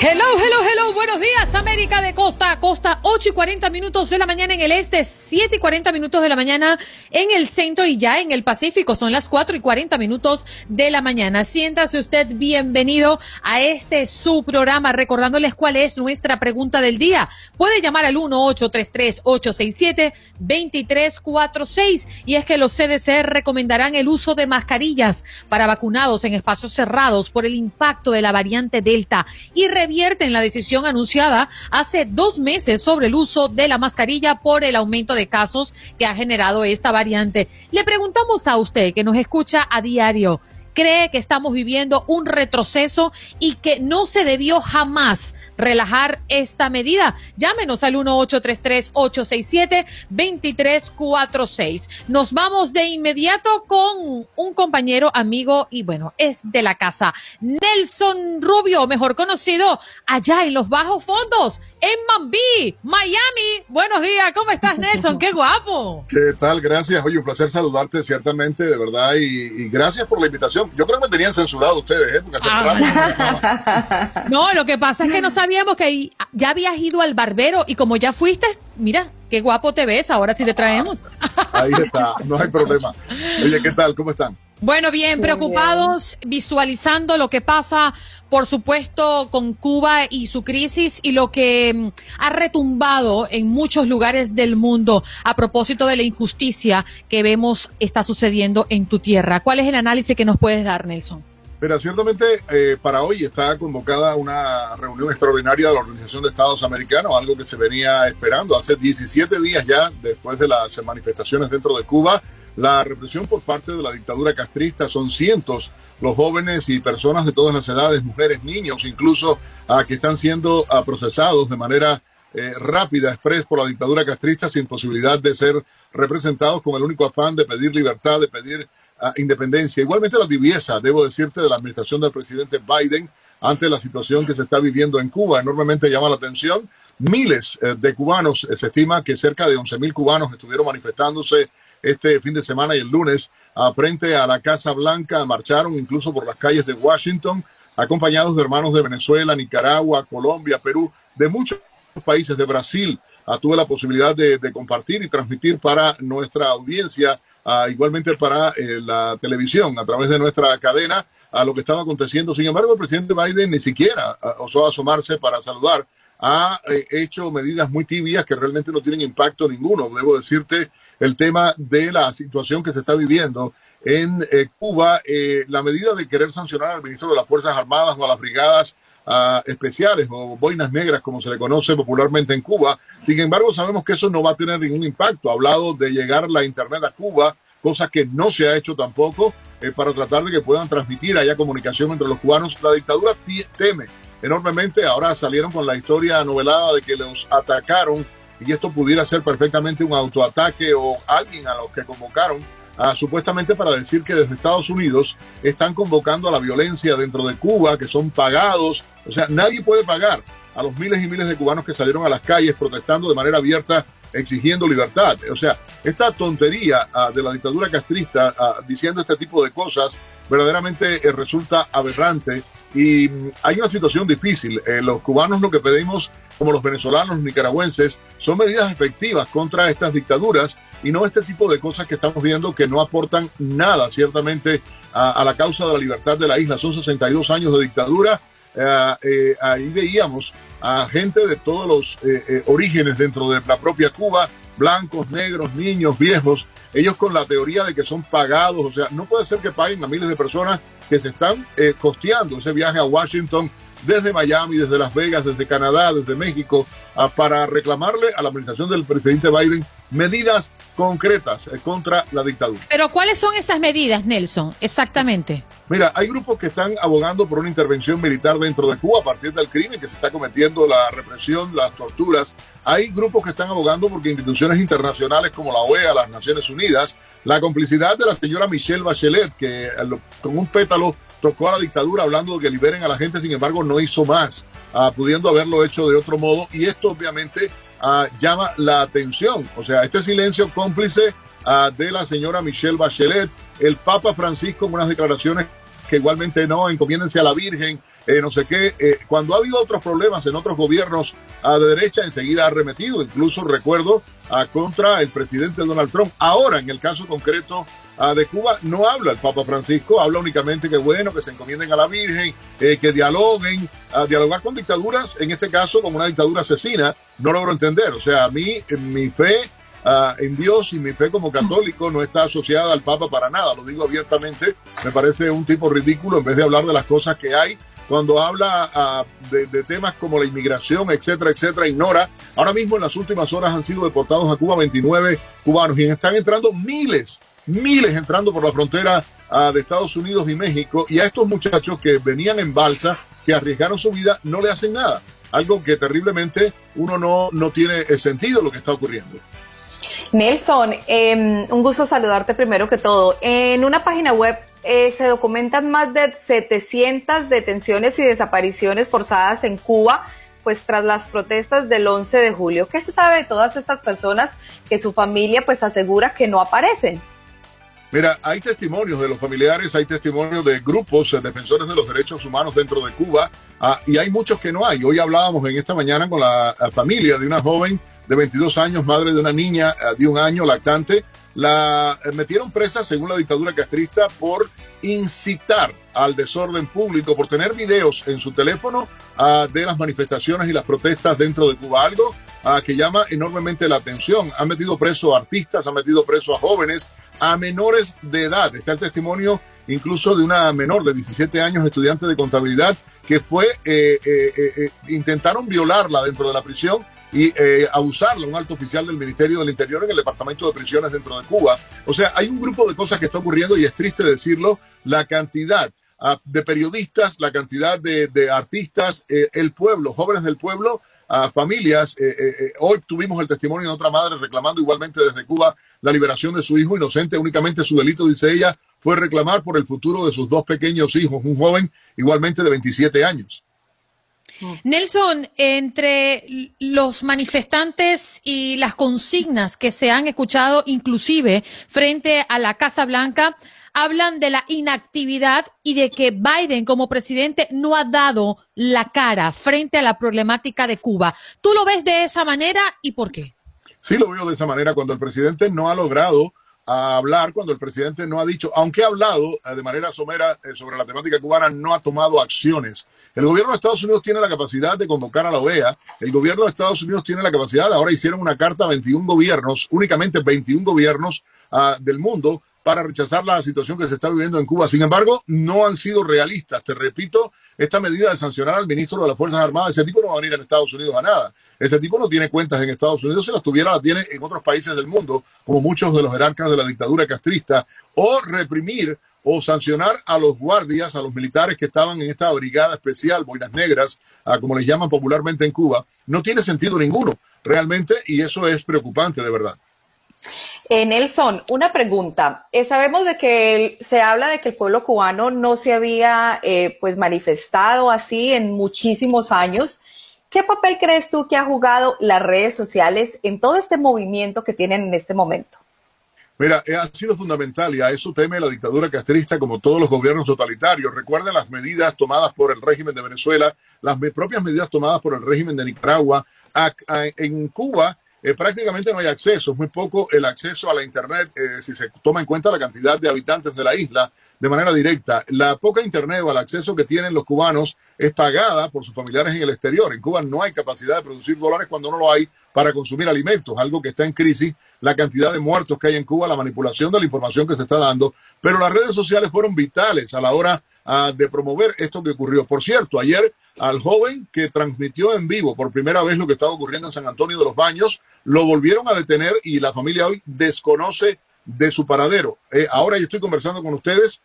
Speaker 2: Hello, hello, hello, buenos días, América de costa a costa, 8 y 40 minutos de la mañana en el este, 7 y 40 minutos de la mañana en el centro y ya en el Pacífico, son las 4 y 40 minutos de la mañana. Siéntase usted bienvenido a este su programa, recordándoles cuál es nuestra pregunta del día. Puede llamar al 1-833-867-2346 y es que los CDC recomendarán el uso de mascarillas para vacunados en espacios cerrados por el impacto de la variante Delta. Y revierten la decisión anunciada hace dos meses sobre el uso de la mascarilla por el aumento de casos que ha generado esta variante. Le preguntamos a usted que nos escucha a diario, ¿cree que estamos viviendo un retroceso y que no se debió jamás relajar esta medida. Llámenos al 1-833-867-2346. Nos vamos de inmediato con un compañero, amigo y bueno, es de la casa. Nelson Rubio, mejor conocido allá en los bajos fondos, en Mambí, Miami. Buenos días, ¿cómo estás Nelson? ¡Qué guapo!
Speaker 8: ¿Qué tal? Gracias. Oye, un placer saludarte ciertamente, de verdad, y, y gracias por la invitación. Yo creo que me tenían censurado ustedes, ¿eh? Porque
Speaker 2: ah. no, lo que pasa es que no sabíamos que ya habías ido al barbero y como ya fuiste, mira, qué guapo te ves, ahora sí te traemos.
Speaker 8: Ahí está, no hay problema. Oye, ¿qué tal? ¿Cómo están?
Speaker 2: Bueno, bien, preocupados, visualizando lo que pasa por supuesto, con Cuba y su crisis y lo que mm, ha retumbado en muchos lugares del mundo a propósito de la injusticia que vemos está sucediendo en tu tierra. ¿Cuál es el análisis que nos puedes dar, Nelson?
Speaker 8: Pero ciertamente eh, para hoy está convocada una reunión extraordinaria de la Organización de Estados Americanos, algo que se venía esperando hace 17 días ya después de las manifestaciones dentro de Cuba. La represión por parte de la dictadura castrista son cientos los jóvenes y personas de todas las edades, mujeres, niños, incluso uh, que están siendo uh, procesados de manera eh, rápida, express por la dictadura castrista sin posibilidad de ser representados con el único afán de pedir libertad, de pedir independencia. Igualmente la tibieza, debo decirte, de la administración del presidente Biden ante la situación que se está viviendo en Cuba. Enormemente llama la atención. Miles eh, de cubanos, eh, se estima que cerca de 11 mil cubanos estuvieron manifestándose este fin de semana y el lunes frente a la Casa Blanca, marcharon incluso por las calles de Washington, acompañados de hermanos de Venezuela, Nicaragua, Colombia, Perú, de muchos países de Brasil. Uh, tuve la posibilidad de, compartir y transmitir para nuestra audiencia, uh, igualmente para eh, la televisión, a través de nuestra cadena, a lo que estaba aconteciendo. Sin embargo, el presidente Biden ni siquiera osó asomarse para saludar. Ha eh, hecho medidas muy tibias que realmente no tienen impacto ninguno. Debo decirte el tema de la situación que se está viviendo en eh, Cuba, eh, la medida de querer sancionar al ministro de las Fuerzas Armadas o a las brigadas uh, especiales o boinas negras, como se le conoce popularmente en Cuba. Sin embargo, sabemos que eso no va a tener ningún impacto. Ha hablado de llegar la Internet a Cuba, cosa que no se ha hecho tampoco eh, para tratar de que puedan transmitir haya comunicación entre los cubanos. La dictadura teme enormemente. Ahora salieron con la historia novelada de que los atacaron y esto pudiera ser perfectamente un autoataque o alguien a los que convocaron uh, supuestamente para decir que desde Estados Unidos están convocando a la violencia dentro de Cuba, que son pagados, o sea, nadie puede pagar a los miles y miles de cubanos que salieron a las calles protestando de manera abierta, exigiendo libertad. O sea, esta tontería uh, de la dictadura castrista uh, diciendo este tipo de cosas verdaderamente eh, resulta aberrante y mm, hay una situación difícil. Eh, los cubanos lo que pedimos, como los venezolanos, nicaragüenses, son medidas efectivas contra estas dictaduras y no este tipo de cosas que estamos viendo que no aportan nada, ciertamente, a, la causa de la libertad de la isla. Son 62 años de dictadura. Eh, eh, ahí veíamos a gente de todos los eh, orígenes dentro de la propia Cuba, blancos, negros, niños, viejos, ellos con la teoría de que son pagados, o sea, no puede ser que paguen a miles de personas que se están eh, costeando ese viaje a Washington desde Miami, desde Las Vegas, desde Canadá, desde México, a, para reclamarle a la administración del presidente Biden medidas concretas eh, contra la dictadura.
Speaker 2: Pero ¿cuáles son esas medidas, Nelson? Exactamente.
Speaker 8: Mira, hay grupos que están abogando por una intervención militar dentro de Cuba a partir del crimen que se está cometiendo, la represión, las torturas. Hay grupos que están abogando porque instituciones internacionales como la OEA, las Naciones Unidas, la complicidad de la señora Michelle Bachelet, que con un pétalo tocó a la dictadura hablando de que liberen a la gente, sin embargo no hizo más, uh, pudiendo haberlo hecho de otro modo. Y esto obviamente uh, llama la atención. O sea, este silencio cómplice uh, de la señora Michelle Bachelet, el Papa Francisco en unas declaraciones que igualmente no, encomiéndense a la Virgen, eh, no sé qué. Eh, cuando ha habido otros problemas en otros gobiernos de derecha, enseguida ha remetido, incluso recuerdo, a contra el presidente Donald Trump. Ahora, en el caso concreto a de Cuba, no habla el Papa Francisco, habla únicamente que bueno, que se encomienden a la Virgen, eh, que dialoguen, a dialogar con dictaduras, en este caso como una dictadura asesina, no logro entender. O sea, a mí, mi fe Uh, en Dios y mi fe como católico no está asociada al Papa para nada, lo digo abiertamente, me parece un tipo ridículo en vez de hablar de las cosas que hay. Cuando habla uh, de, de, temas como la inmigración, etcétera, etcétera, ignora. Ahora mismo en las últimas horas han sido deportados a Cuba 29 cubanos y están entrando miles, miles entrando por la frontera uh, de Estados Unidos y México y a estos muchachos que venían en balsa, que arriesgaron su vida, no le hacen nada. Algo que terriblemente uno no, no tiene sentido lo que está ocurriendo.
Speaker 3: Nelson, eh, un gusto saludarte primero que todo. En una página web eh, se documentan más de 700 detenciones y desapariciones forzadas en Cuba, pues tras las protestas del 11 de julio. ¿Qué se sabe de todas estas personas que su familia pues asegura que no aparecen?
Speaker 8: Mira, hay testimonios de los familiares, hay testimonios de grupos eh, defensores de los derechos humanos dentro de Cuba ah, y hay muchos que no hay. Hoy hablábamos en esta mañana con la, familia de una joven de 22 años, madre de una niña de un año, lactante, la eh, metieron presa según la dictadura castrista por incitar al desorden público, por tener videos en su teléfono uh, de las manifestaciones y las protestas dentro de Cuba, algo que llama enormemente la atención. Han metido preso a artistas, han metido preso a jóvenes, a menores de edad. Está el testimonio incluso de una menor de 17 años, estudiante de contabilidad, que fue, eh, eh, eh, intentaron violarla dentro de la prisión y abusarla, un alto oficial del Ministerio del Interior en el Departamento de Prisiones dentro de Cuba. O sea, hay un grupo de cosas que está ocurriendo y es triste decirlo, la cantidad uh, de periodistas, la cantidad de, de artistas, el pueblo, jóvenes del pueblo, a familias. hoy tuvimos el testimonio de otra madre reclamando igualmente desde Cuba la liberación de su hijo inocente, únicamente su delito, dice ella, fue reclamar por el futuro de sus dos pequeños hijos, un joven igualmente de 27 años.
Speaker 2: Nelson, entre los manifestantes y las consignas que se han escuchado inclusive frente a la Casa Blanca, hablan de la inactividad y de que Biden como presidente no ha dado la cara frente a la problemática de Cuba. ¿Tú lo ves de esa manera y por qué?
Speaker 8: Sí lo veo de esa manera cuando el presidente no ha logrado a hablar cuando el presidente no ha dicho, aunque ha hablado eh, de manera somera eh, sobre la temática cubana, no ha tomado acciones. El gobierno de Estados Unidos tiene la capacidad de convocar a la OEA, el gobierno de Estados Unidos tiene la capacidad, ahora hicieron una carta a 21 gobiernos, únicamente 21 gobiernos uh, del mundo, para rechazar la situación que se está viviendo en Cuba. Sin embargo, no han sido realistas. Te repito, esta medida de sancionar al ministro de las Fuerzas Armadas, ese tipo no va a venir en Estados Unidos a nada. Ese tipo no tiene cuentas en Estados Unidos, si las tuviera las tiene en otros países del mundo, como muchos de los jerarcas de la dictadura castrista, o reprimir o sancionar a los guardias, a los militares que estaban en esta brigada especial, boinas negras, como les llaman popularmente en Cuba, no tiene sentido ninguno, realmente, y eso es preocupante de verdad.
Speaker 3: Eh, Nelson, una pregunta. Eh, sabemos de que se habla de que el pueblo cubano no se había eh, pues manifestado así en muchísimos años. ¿Qué papel crees tú que ha jugado las redes sociales en todo este movimiento que tienen en este momento?
Speaker 8: Mira, ha sido fundamental y a eso teme la dictadura castrista como todos los gobiernos totalitarios. Recuerden las medidas tomadas por el régimen de Venezuela, las propias medidas tomadas por el régimen de Nicaragua. en Cuba eh, prácticamente no hay acceso, es muy poco el acceso a la Internet eh, si se toma en cuenta la cantidad de habitantes de la isla de manera directa. La poca Internet o el acceso que tienen los cubanos es pagada por sus familiares en el exterior. En Cuba no hay capacidad de producir dólares cuando no lo hay para consumir alimentos, algo que está en crisis, la cantidad de muertos que hay en Cuba, la manipulación de la información que se está dando, pero las redes sociales fueron vitales a la hora uh, de promover esto que ocurrió. Por cierto, ayer al joven que transmitió en vivo por primera vez lo que estaba ocurriendo en San Antonio de los Baños, lo volvieron a detener y la familia hoy desconoce de su paradero. Eh, ahora yo estoy conversando con ustedes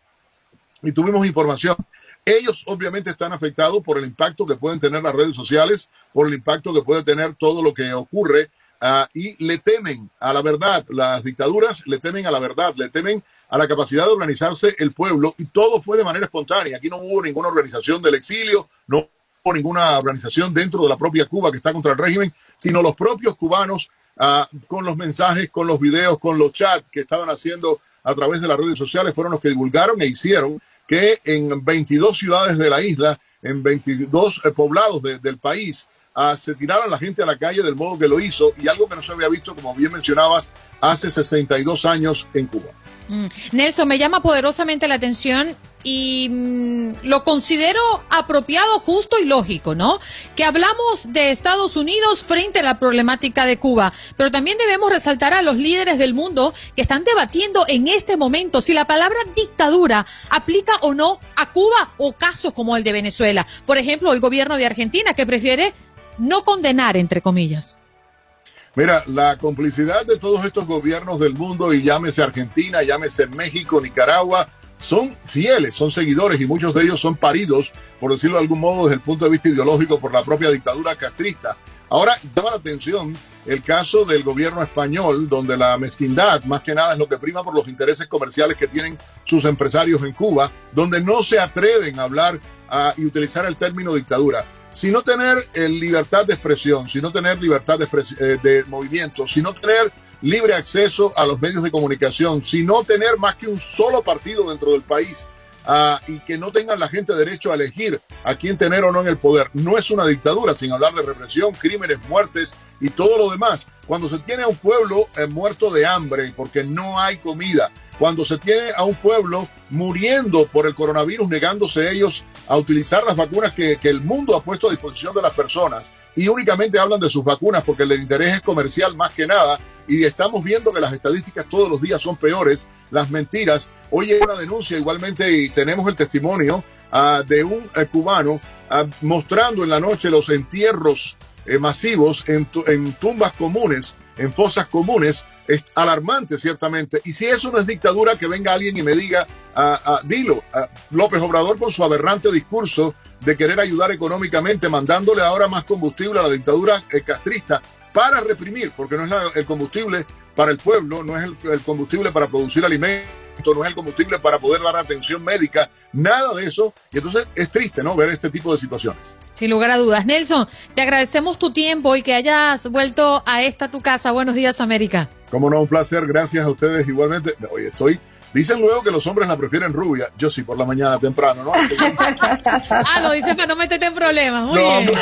Speaker 8: y tuvimos información. Ellos obviamente están afectados por el impacto que pueden tener las redes sociales, por el impacto que puede tener todo lo que ocurre uh, y le temen a la verdad. Las dictaduras le temen a la verdad, le temen a la capacidad de organizarse el pueblo y todo fue de manera espontánea. Aquí no hubo ninguna organización del exilio, no ninguna organización dentro de la propia Cuba que está contra el régimen, sino los propios cubanos uh, con los mensajes, con los videos, con los chats que estaban haciendo a través de las redes sociales fueron los que divulgaron e hicieron que en 22 ciudades de la isla, en 22 eh, poblados de, del país, uh, se tiraran la gente a la calle del modo que lo hizo y algo que no se había visto, como bien mencionabas, hace 62 años en Cuba.
Speaker 2: Mm. Nelson, me llama poderosamente la atención y mm, lo considero apropiado, justo y lógico, ¿no? Que hablamos de Estados Unidos frente a la problemática de Cuba, pero también debemos resaltar a los líderes del mundo que están debatiendo en este momento si la palabra dictadura aplica o no a Cuba o casos como el de Venezuela. Por ejemplo, el gobierno de Argentina que prefiere no condenar, entre comillas.
Speaker 8: Mira, la complicidad de todos estos gobiernos del mundo, y llámese Argentina, llámese México, Nicaragua, son fieles, son seguidores y muchos de ellos son paridos, por decirlo de algún modo, desde el punto de vista ideológico por la propia dictadura castrista. Ahora llama la atención el caso del gobierno español, donde la mezquindad más que nada es lo que prima por los intereses comerciales que tienen sus empresarios en Cuba, donde no se atreven a hablar y utilizar el término dictadura sino tener eh, libertad de expresión, sino tener libertad de, eh, de movimiento, tener libre acceso a los medios de comunicación, sino tener más que un solo partido dentro del país, ah, y que no tengan la gente derecho a elegir a quién tener o no en el poder. No es una dictadura, sin hablar de represión, crímenes, muertes y todo lo demás. Cuando se tiene a un pueblo eh, muerto de hambre porque no hay comida, cuando se tiene a un pueblo muriendo por el coronavirus, negándose ellos a utilizar las vacunas que, el mundo ha puesto a disposición de las personas, y únicamente hablan de sus vacunas porque el interés es comercial más que nada y estamos viendo que las estadísticas todos los días son peores, las mentiras. Hoy hay una denuncia igualmente y tenemos el testimonio ah, de un eh, cubano ah, mostrando en la noche los entierros eh, masivos en tumbas comunes, en fosas comunes, es alarmante ciertamente. Y si eso no es dictadura, que venga alguien y me diga, uh, dilo, López Obrador con su aberrante discurso de querer ayudar económicamente, mandándole ahora más combustible a la dictadura eh, castrista para reprimir, porque no es el combustible para el pueblo, no es el, combustible para producir alimentos, no es el combustible para poder dar atención médica, nada de eso. Y entonces es triste, ¿no? Ver este tipo de situaciones.
Speaker 2: Sin lugar a dudas. Nelson, te agradecemos tu tiempo y que hayas vuelto a esta tu casa. Buenos días, América.
Speaker 8: Como no, un placer. Gracias a ustedes igualmente. Hoy estoy Dicen luego que los hombres la prefieren rubia. Yo sí, por la mañana temprano, ¿no?
Speaker 2: ah, lo dicen para no meterte en problemas. Muy bien.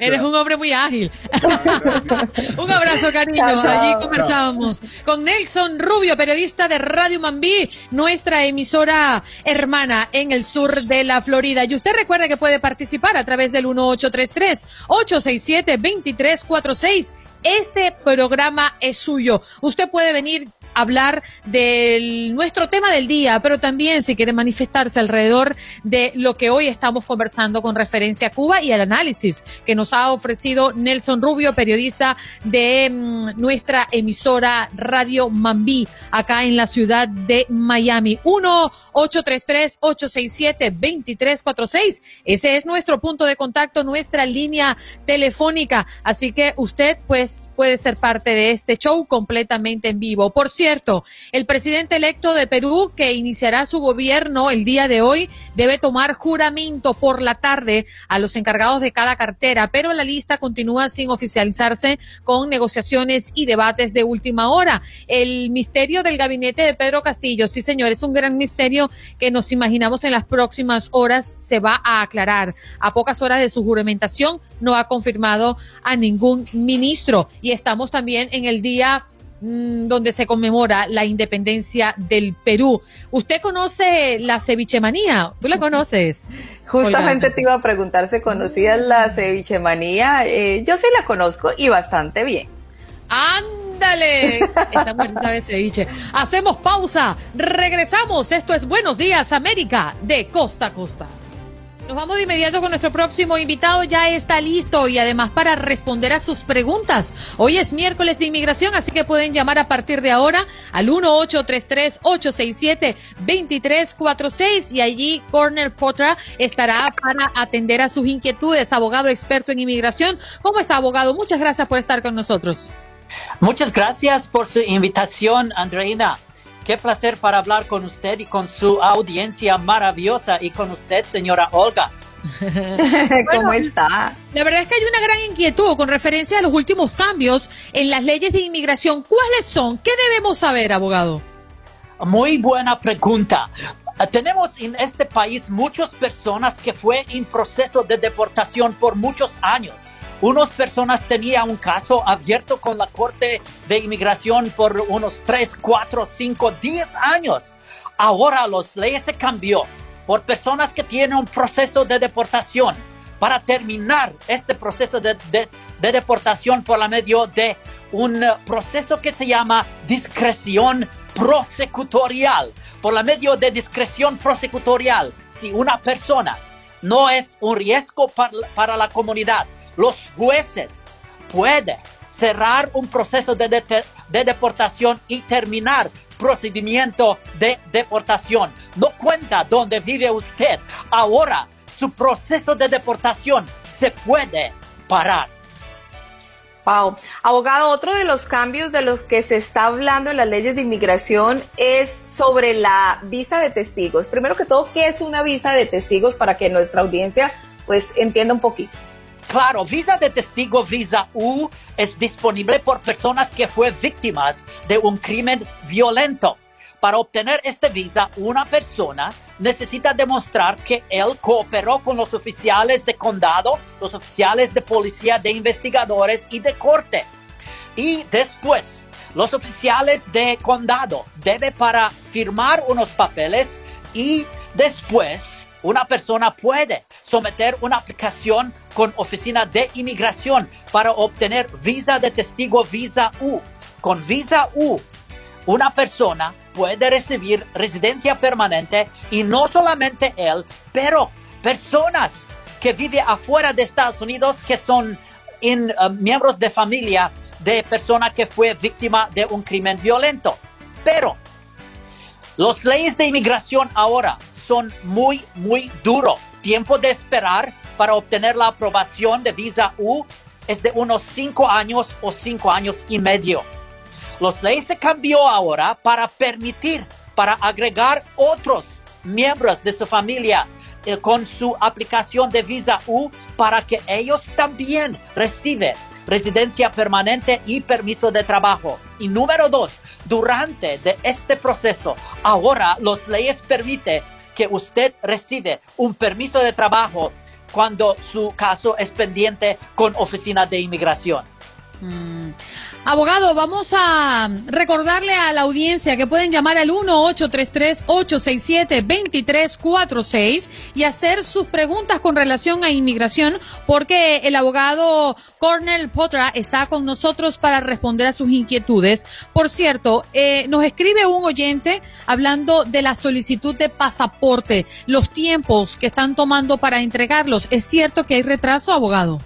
Speaker 2: Eres un hombre muy ágil. un abrazo, cariño. Allí conversábamos con Nelson Rubio, periodista de Radio Mambí, nuestra emisora hermana en el sur de la Florida. Y usted recuerde que puede participar a través del 1833-867-2346. Este programa es suyo. Usted puede venir hablar de nuestro tema del día, pero también si quiere manifestarse alrededor de lo que hoy estamos conversando con referencia a Cuba y al análisis que nos ha ofrecido Nelson Rubio, periodista de mm, nuestra emisora Radio Mambí, acá en la ciudad de Miami. 1-833-867-2346. Ese es nuestro punto de contacto, nuestra línea telefónica. Así que usted, pues, puede ser parte de este show completamente en vivo. Por cierto, el presidente electo de Perú, que iniciará su gobierno el día de hoy, debe tomar juramento por la tarde a los encargados de cada cartera, pero la lista continúa sin oficializarse con negociaciones y debates de última hora. El misterio del gabinete de Pedro Castillo, sí señor, es un gran misterio que nos imaginamos en las próximas horas se va a aclarar. A pocas horas de su juramentación no ha confirmado a ningún ministro y estamos también en el día Mm, donde se conmemora la independencia del Perú. ¿Usted conoce la cevichemanía? ¿Tú la conoces?
Speaker 3: Justamente te iba a preguntar si conocías la cevichemanía. Eh, yo sí la conozco y bastante bien.
Speaker 2: ¡Ándale! Esta mujer sabe ceviche. Hacemos pausa. Regresamos. Esto es Buenos Días, América, de costa a costa. Nos vamos de inmediato con nuestro próximo invitado, ya está listo y además para responder a sus preguntas. Hoy es miércoles de inmigración, así que pueden llamar a partir de ahora al 1833-867-2346 y allí Corner Potter estará para atender a sus inquietudes, abogado experto en inmigración. ¿Cómo está, abogado? Muchas gracias por estar con nosotros.
Speaker 9: Muchas gracias por su invitación, Andreina. Qué placer para hablar con usted y con su audiencia maravillosa y con usted, señora Olga.
Speaker 3: ¿Cómo está?
Speaker 2: La verdad es que hay una gran inquietud con referencia a los últimos cambios en las leyes de inmigración. ¿Cuáles son? ¿Qué debemos saber, abogado?
Speaker 9: Muy buena pregunta. Tenemos en este país muchas personas que fue en proceso de deportación por muchos años unas personas tenían un caso abierto con la Corte de Inmigración por unos 3, 4, 5, 10 años. Ahora las leyes se cambió por personas que tienen un proceso de deportación. Para terminar este proceso de, deportación por la medio de un proceso que se llama discreción prosecutorial. Por la medio de discreción prosecutorial, si una persona no es un riesgo para la comunidad, los jueces pueden cerrar un proceso de, deportación y terminar procedimiento de deportación. No cuenta dónde vive usted. Ahora su proceso de deportación se puede parar.
Speaker 3: Wow. Abogado, otro de los cambios de los que se está hablando en las leyes de inmigración es sobre la visa de testigos. Primero que todo, ¿qué es una visa de testigos para que nuestra audiencia pues entienda un poquito?
Speaker 9: Claro, visa de testigo, visa U, es disponible por personas que fueron víctimas de un crimen violento. Para obtener esta visa, una persona necesita demostrar que él cooperó con los oficiales de condado, los oficiales de policía, de investigadores y de corte. Y después, los oficiales de condado deben para firmar unos papeles y después una persona puede someter una aplicación con oficina de inmigración para obtener visa de testigo visa U. Con visa U, una persona puede recibir residencia permanente y no solamente él, pero personas que viven afuera de Estados Unidos que son uh, miembros de familia de persona que fue víctima de un crimen violento. Pero las leyes de inmigración ahora son muy, muy duros. Tiempo de esperar para obtener la aprobación de visa U es de unos cinco años o cinco años y medio. Los leyes se cambió ahora para permitir, para agregar otros miembros de su familia eh, con su aplicación de visa U para que ellos también reciban residencia permanente y permiso de trabajo. Y número dos, durante de este proceso, ahora los leyes permiten que usted recibe un permiso de trabajo cuando su caso es pendiente con oficina de inmigración.
Speaker 2: Mm. Abogado, vamos a recordarle a la audiencia que pueden llamar al 1-833-867-2346 y hacer sus preguntas con relación a inmigración, porque el abogado Cornel Potra está con nosotros para responder a sus inquietudes. Por cierto, eh, nos escribe un oyente hablando de la solicitud de pasaporte, los tiempos que están tomando para entregarlos. ¿Es cierto que hay retraso, abogado?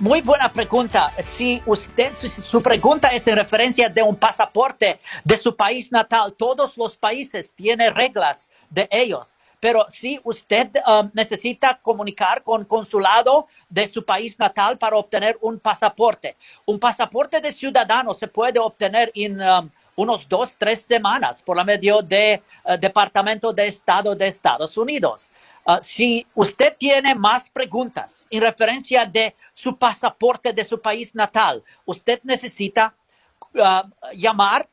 Speaker 9: Muy buena pregunta. Si usted, su, pregunta es en referencia de un pasaporte de su país natal, todos los países tienen reglas de ellos. Pero si usted um, necesita comunicar con consulado de su país natal para obtener un pasaporte, un pasaporte de ciudadano se puede obtener en um, unos dos, tres semanas por medio del uh, Departamento de Estado de Estados Unidos. Uh, si usted tiene más preguntas en referencia de su pasaporte de su país natal, usted necesita uh, llamar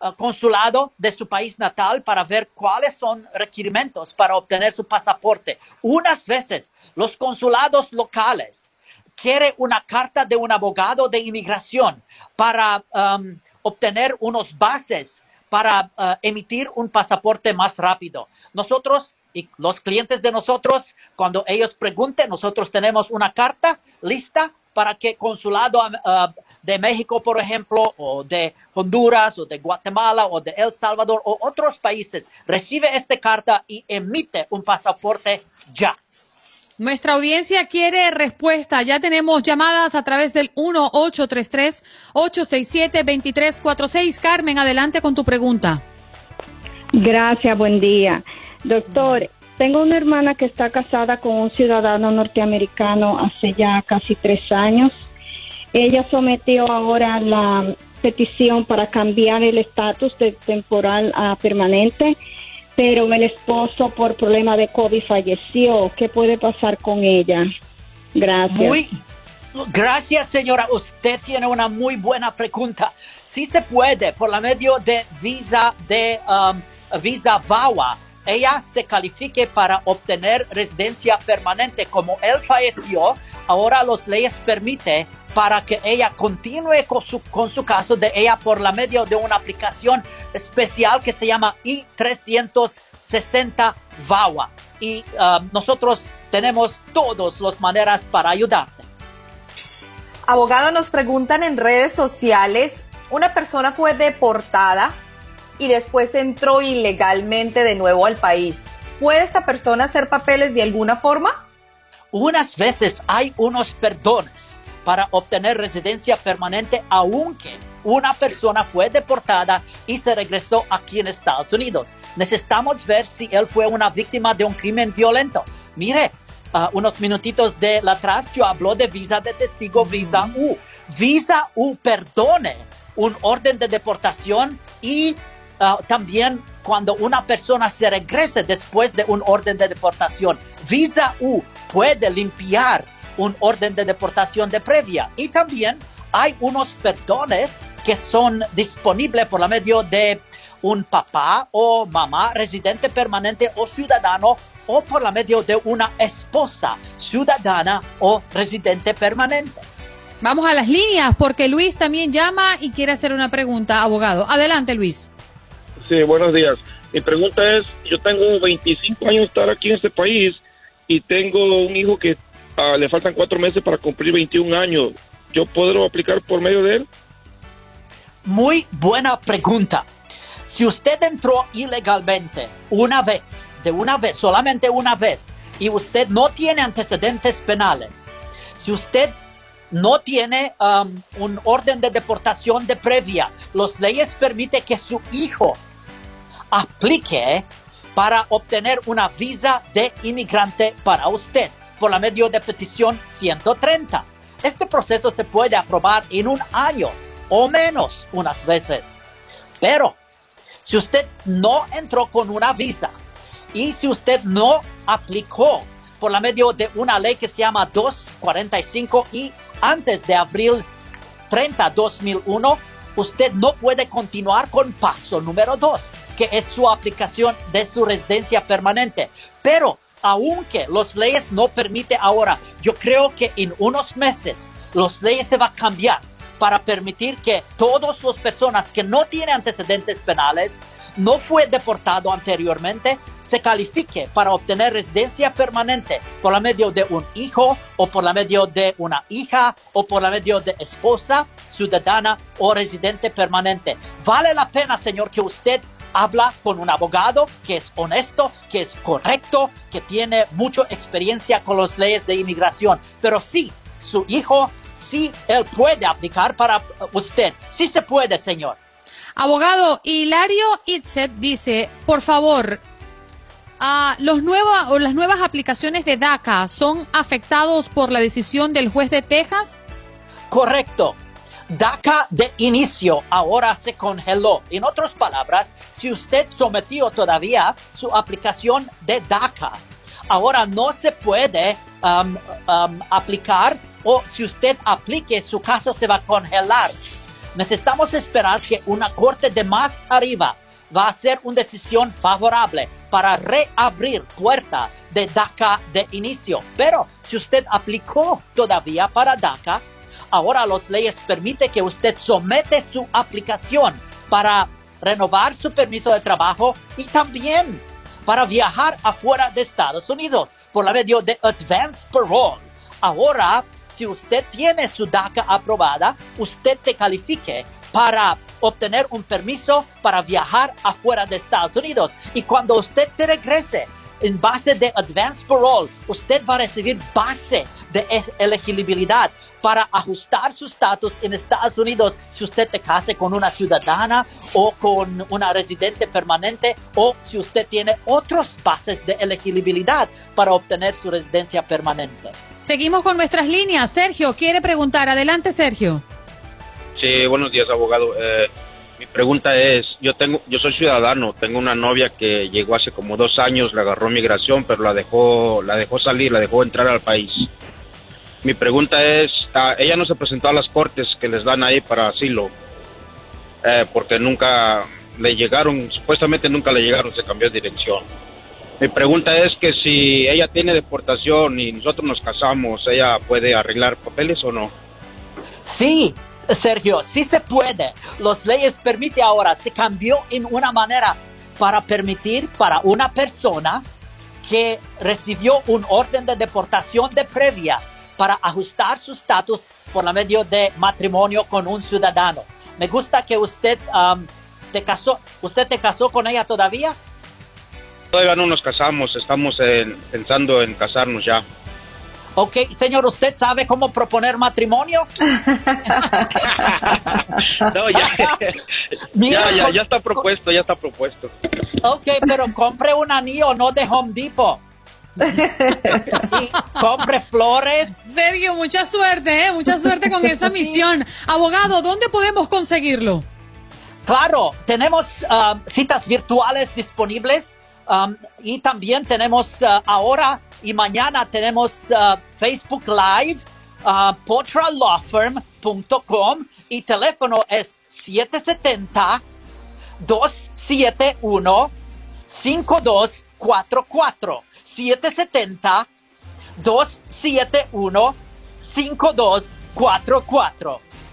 Speaker 9: al consulado de su país natal para ver cuáles son requerimientos para obtener su pasaporte. Unas veces los consulados locales quieren una carta de un abogado de inmigración para um, obtener unos bases para uh, emitir un pasaporte más rápido. Nosotros y los clientes de nosotros, cuando ellos pregunten, nosotros tenemos una carta lista para que consulado uh, de México, por ejemplo, o de Honduras, o de Guatemala, o de El Salvador, o otros países, recibe esta carta y emite un pasaporte ya.
Speaker 2: Nuestra audiencia quiere respuesta. Ya tenemos llamadas a través del 1-833-867-2346. Carmen, adelante con tu pregunta.
Speaker 10: Gracias, buen día. Doctor, tengo una hermana que está casada con un ciudadano norteamericano hace ya casi tres años. Ella sometió ahora la petición para cambiar el estatus de temporal a permanente, pero el esposo por problema de COVID falleció. ¿Qué puede pasar con ella? Gracias.
Speaker 9: Muy, gracias, señora. Usted tiene una muy buena pregunta. Si se puede, por la medio de visa de um, visa VAWA, ella se califique para obtener residencia permanente. Como él falleció, ahora los leyes permiten para que ella continúe con su, con su caso de ella por la medio de una aplicación especial que se llama I-360 VAWA. Y um, nosotros tenemos todas las maneras para ayudarte.
Speaker 3: Abogado, nos preguntan en redes sociales, una persona fue deportada y después entró ilegalmente de nuevo al país. ¿Puede esta persona hacer papeles de alguna forma?
Speaker 9: Unas veces hay unos perdones para obtener residencia permanente aunque una persona fue deportada y se regresó aquí en Estados Unidos. Necesitamos ver si él fue una víctima de un crimen violento. Mire, uh, unos minutitos de atrás yo hablo de visa de testigo, visa U. Visa U perdone un orden de deportación y uh, también cuando una persona se regrese después de un orden de deportación. Visa U puede limpiar un orden de deportación de previa. Y también hay unos perdones que son disponibles por la medio de un papá o mamá residente permanente o ciudadano o por la medio de una esposa ciudadana o residente permanente.
Speaker 2: Vamos a las líneas porque Luis también llama y quiere hacer una pregunta, abogado. Adelante, Luis.
Speaker 11: Sí, buenos días. Mi pregunta es, yo tengo 25 años de estar aquí en este país y tengo un hijo que ah, le faltan cuatro meses para cumplir 21 años. ¿Yo puedo aplicar por medio de él?
Speaker 9: Muy buena pregunta. Si usted entró ilegalmente una vez, de una vez, solamente una vez, y usted no tiene antecedentes penales, si usted no tiene um, un orden de deportación de previa, las leyes permiten que su hijo aplique para obtener una visa de inmigrante para usted por la medio de petición 130. Este proceso se puede aprobar en un año o menos unas veces. Pero si usted no entró con una visa y si usted no aplicó por la medio de una ley que se llama 245 y antes de abril 30, 2001, usted no puede continuar con paso número 2, que es su aplicación de su residencia permanente. Pero aunque las leyes no permiten ahora, yo creo que en unos meses las leyes se van a cambiar para permitir que todas las personas que no tienen antecedentes penales, no fue deportado anteriormente, se califique para obtener residencia permanente por la medio de un hijo o por la medio de una hija o por la medio de esposa, ciudadana o residente permanente. Vale la pena, señor, que usted habla con un abogado que es honesto, que es correcto, que tiene mucha experiencia con las leyes de inmigración. Pero sí, su hijo sí él puede aplicar para usted. Sí se puede, señor.
Speaker 2: Abogado, Hilario Itzet dice, por favor, uh, los nueva, o las nuevas aplicaciones de DACA son afectados por la decisión del juez de Texas?
Speaker 9: Correcto. DACA de inicio ahora se congeló. En otras palabras, si usted sometió todavía su aplicación de DACA, ahora no se puede um, um, aplicar o si usted aplique, su caso se va a congelar. Necesitamos esperar que una corte de más arriba va a hacer una decisión favorable para reabrir puerta de DACA de inicio. Pero si usted aplicó todavía para DACA, ahora las leyes permiten que usted somete su aplicación para renovar su permiso de trabajo y también para viajar afuera de Estados Unidos por la medio de Advance Parole. Ahora si usted tiene su DACA aprobada, usted te califique para obtener un permiso para viajar afuera de Estados Unidos. Y cuando usted te regrese en base de Advance Parole, usted va a recibir base de elegibilidad para ajustar su estatus en Estados Unidos si usted se case con una ciudadana o con una residente permanente o si usted tiene otros bases de elegibilidad para obtener su residencia permanente.
Speaker 2: Seguimos con nuestras líneas. Sergio quiere preguntar. Adelante, Sergio.
Speaker 11: Sí, buenos días, abogado. Eh, mi pregunta es, yo tengo, yo soy ciudadano, tengo una novia que llegó hace como dos años, le agarró migración, pero la dejó, la dejó salir, la dejó entrar al país. Mi pregunta es, ella no se presentó a las cortes que les dan ahí para asilo, eh, porque nunca le llegaron, supuestamente nunca le llegaron, se cambió de dirección. Mi pregunta es que si ella tiene deportación y nosotros nos casamos, ¿ella puede arreglar papeles o no?
Speaker 9: Sí, Sergio, sí se puede. Las leyes permiten ahora, se cambió en una manera para permitir para una persona que recibió un orden de deportación de previa para ajustar su estatus por la medio de matrimonio con un ciudadano. Me gusta que usted um, te casó. ¿Usted te casó con ella todavía?
Speaker 11: Todavía no nos casamos, estamos pensando en casarnos ya.
Speaker 9: Ok, señor, ¿usted sabe cómo proponer matrimonio?
Speaker 11: no, ya, ya, ya, ya está propuesto, ya está propuesto.
Speaker 9: Ok, pero compre un anillo, no de Home Depot. compre flores.
Speaker 2: Sergio, mucha suerte, ¿eh? mucha suerte con esa misión. Abogado, ¿dónde podemos conseguirlo?
Speaker 9: Claro, tenemos ah, citas virtuales disponibles Um, y también tenemos uh, ahora y mañana tenemos uh, Facebook Live, uh, potralawfirm.com y teléfono es 770 2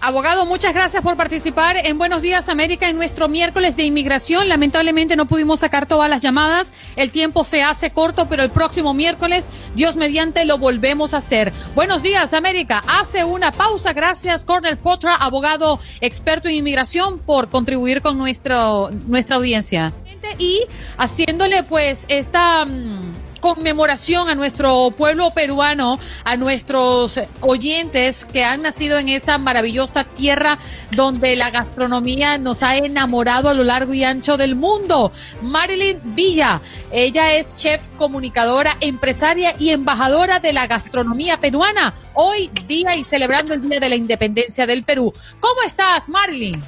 Speaker 9: 771 5244 770 271 5244
Speaker 2: Abogado, muchas gracias por participar en Buenos Días América en nuestro miércoles de inmigración. Lamentablemente no pudimos sacar todas las llamadas. El tiempo se hace corto, pero el próximo miércoles, Dios mediante, lo volvemos a hacer. Buenos Días América. Hace una pausa. Gracias, Cornel Potra, abogado experto en inmigración, por contribuir con nuestro, nuestra audiencia. Y haciéndole pues esta... Mm, conmemoración a nuestro pueblo peruano, a nuestros oyentes que han nacido en esa maravillosa tierra donde la gastronomía nos ha enamorado a lo largo y ancho del mundo. Marilyn Villa, ella es chef, comunicadora, empresaria y embajadora de la gastronomía peruana. Hoy día y celebrando el Día de la Independencia del Perú. ¿Cómo estás, Marilyn?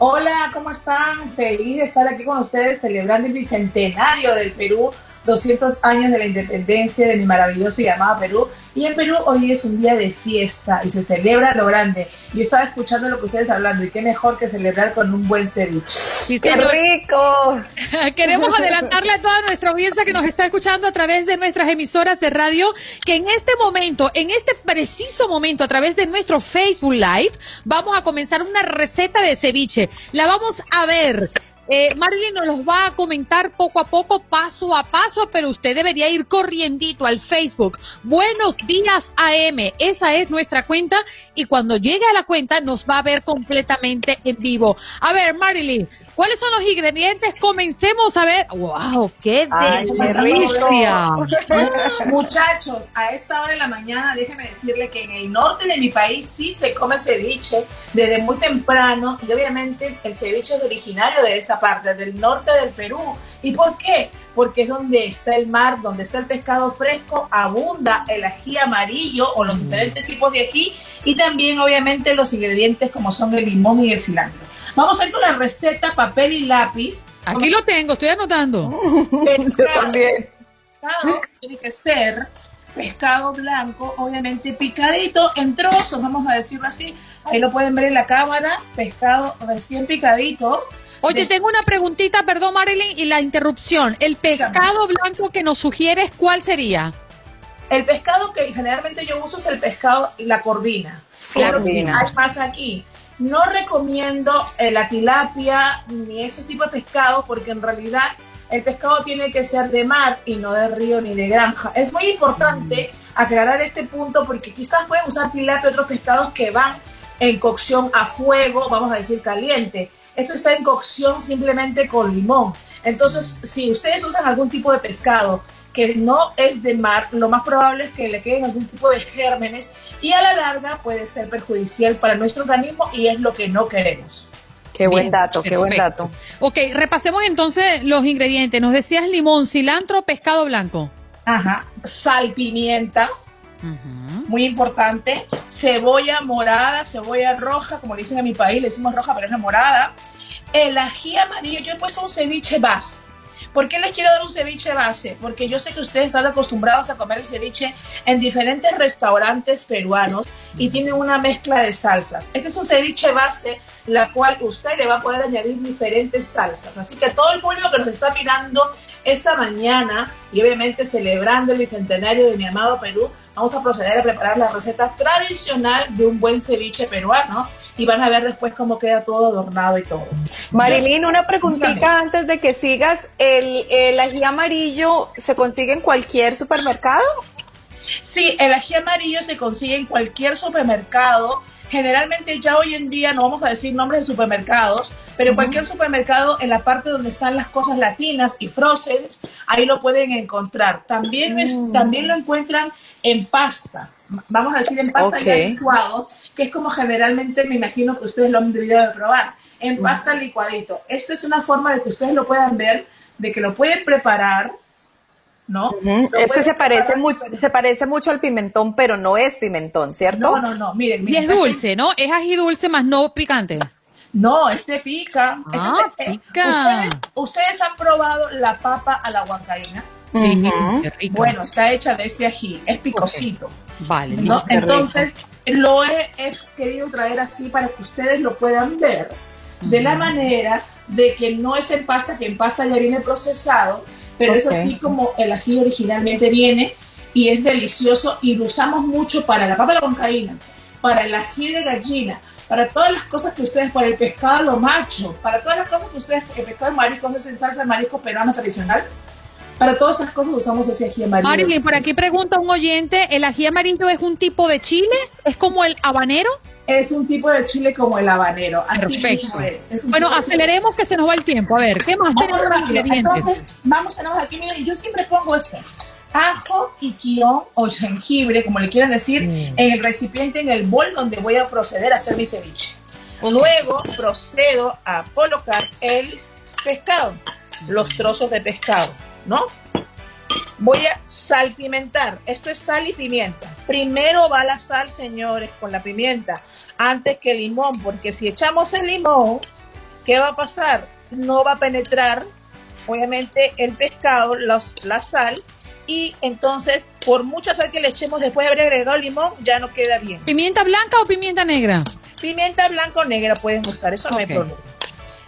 Speaker 12: Hola, ¿cómo están? Feliz de estar aquí con ustedes celebrando el bicentenario del Perú 200 años de la independencia de mi maravilloso y amado Perú. Y en Perú hoy es un día de fiesta y se celebra lo grande. Yo estaba escuchando lo que ustedes hablando y qué mejor que celebrar con un buen ceviche.
Speaker 3: ¡Qué rico!
Speaker 2: Queremos adelantarle a toda nuestra audiencia que nos está escuchando a través de nuestras emisoras de radio que en este momento, en este preciso momento, a través de nuestro Facebook Live, vamos a comenzar una receta de ceviche. La vamos a ver eh, Marilyn nos los va a comentar poco a poco, paso a paso, pero usted debería ir corriendito al Facebook. Buenos días AM, esa es nuestra cuenta y cuando llegue a la cuenta nos va a ver completamente en vivo. A ver, Marilyn, ¿cuáles son los ingredientes? Comencemos a ver. ¡Wow! ¡Qué delicia!
Speaker 12: Muchachos, a esta hora de la mañana, déjeme decirle que en el norte de mi país sí se come ceviche desde muy temprano y obviamente el ceviche es originario de esta parte, del norte del Perú. ¿Y por qué? Porque es donde está el mar, donde está el pescado fresco, abunda el ají amarillo o los mm. diferentes tipos de ají y también obviamente los ingredientes como son el limón y el cilantro. Vamos a ir con la receta papel y lápiz.
Speaker 2: Aquí lo tengo, estoy anotando.
Speaker 12: también. Pescado tiene que ser pescado blanco, obviamente picadito en trozos, vamos a decirlo así. Ahí lo pueden ver en la cámara, pescado recién picadito.
Speaker 2: Oye, tengo una preguntita, perdón Marilyn, y la interrupción. ¿El pescado blanco que nos sugieres cuál sería?
Speaker 12: El pescado que generalmente yo uso es el pescado, la corvina. La corvina. Hay más aquí. No recomiendo eh, la tilapia ni ese tipo de pescado porque en realidad el pescado tiene que ser de mar y no de río ni de granja. Es muy importante aclarar este punto porque quizás pueden usar tilapia y otros pescados que van en cocción a fuego, vamos a decir caliente. Esto está en cocción simplemente con limón. Entonces, si ustedes usan algún tipo de pescado que no es de mar, lo más probable es que le queden algún tipo de gérmenes y a la larga puede ser perjudicial para nuestro organismo y es lo que no queremos.
Speaker 3: Qué buen dato, qué buen dato.
Speaker 2: Ok, repasemos entonces los ingredientes. Nos decías limón, cilantro, pescado blanco.
Speaker 12: Ajá, sal, pimienta, muy importante. Cebolla morada, cebolla roja, como le dicen en mi país, le decimos roja, pero es la morada. El ají amarillo, yo he puesto un ceviche base. ¿Por qué les quiero dar un ceviche base? Porque yo sé que ustedes están acostumbrados a comer el ceviche en diferentes restaurantes peruanos y tienen una mezcla de salsas. Este es un ceviche base, la cual usted le va a poder añadir diferentes salsas. Así que todo el público que nos está mirando esta mañana y obviamente celebrando el bicentenario de mi amado Perú, vamos a proceder a preparar la receta tradicional de un buen ceviche peruano y van a ver después cómo queda todo adornado y todo.
Speaker 3: Marilyn, una preguntita antes de que sigas. ¿El, ¿El ají amarillo se consigue en cualquier supermercado?
Speaker 12: Sí, el ají amarillo se consigue en cualquier supermercado. Generalmente ya hoy en día no vamos a decir nombres de supermercados, pero en cualquier supermercado, en la parte donde están las cosas latinas y frozen, ahí lo pueden encontrar. También, mm. también lo encuentran en pasta. Vamos a decir en pasta licuado, que es como generalmente me imagino que ustedes lo han debido de probar. En mm. pasta licuadito. Esto es una forma de que ustedes lo puedan ver, de que lo pueden preparar ¿no?
Speaker 3: Que se parece, se parece mucho al pimentón, pero no es pimentón, ¿cierto?
Speaker 12: No, no, no, miren.
Speaker 2: y es dulce, ¿no? Es ají dulce más no picante.
Speaker 12: No, este pica.
Speaker 2: Ah,
Speaker 12: este,
Speaker 2: pica.
Speaker 12: ¿ustedes, han probado la papa a la huancaína?
Speaker 2: Sí,
Speaker 12: Bueno, está hecha de este ají, es picosito.
Speaker 2: Vale,
Speaker 12: Entonces, lo he, querido traer así para que ustedes lo puedan ver. de la manera de que no es en pasta, que en pasta ya viene procesado, pero es así como el ají originalmente viene y es delicioso y lo usamos mucho para la papa de la concaína, para el ají de gallina, para todas las cosas que ustedes, para el pescado lo macho, para todas las cosas que ustedes, el pescado de marisco es en salsa de marisco peruano tradicional, para todas esas cosas usamos ese ají amarillo.
Speaker 2: Marilyn, por aquí pregunta un oyente, ¿el ají amarillo es un tipo de chile? ¿Es como el habanero?
Speaker 12: Es un tipo de chile como el habanero. Así
Speaker 2: Perfecto.
Speaker 12: Es.
Speaker 2: Bueno,
Speaker 12: de-
Speaker 2: aceleremos que se nos va el tiempo. A ver, ¿qué más
Speaker 12: Vamos
Speaker 2: tenemos
Speaker 12: rápido.
Speaker 2: ingredientes?
Speaker 12: Entonces, vamos, tenemos aquí, miren, yo siempre pongo esto. Ajo y guion o jengibre, como le quieran decir,
Speaker 2: Mm.
Speaker 12: en el recipiente, en el bol donde voy a proceder a hacer mi ceviche. Luego procedo a colocar el pescado, los trozos de pescado, ¿no? Voy a salpimentar. Esto es sal y pimienta. Primero va la sal, señores, con la pimienta, antes que el limón, porque si echamos el limón, ¿qué va a pasar? No va a penetrar, obviamente, el pescado, los- la sal, y entonces, por mucha sal que le echemos después de haber agregado el limón, ya no queda bien.
Speaker 2: ¿Pimienta blanca o pimienta negra?
Speaker 12: Pimienta blanca o negra pueden usar, eso no
Speaker 2: Ok.
Speaker 12: hay problema.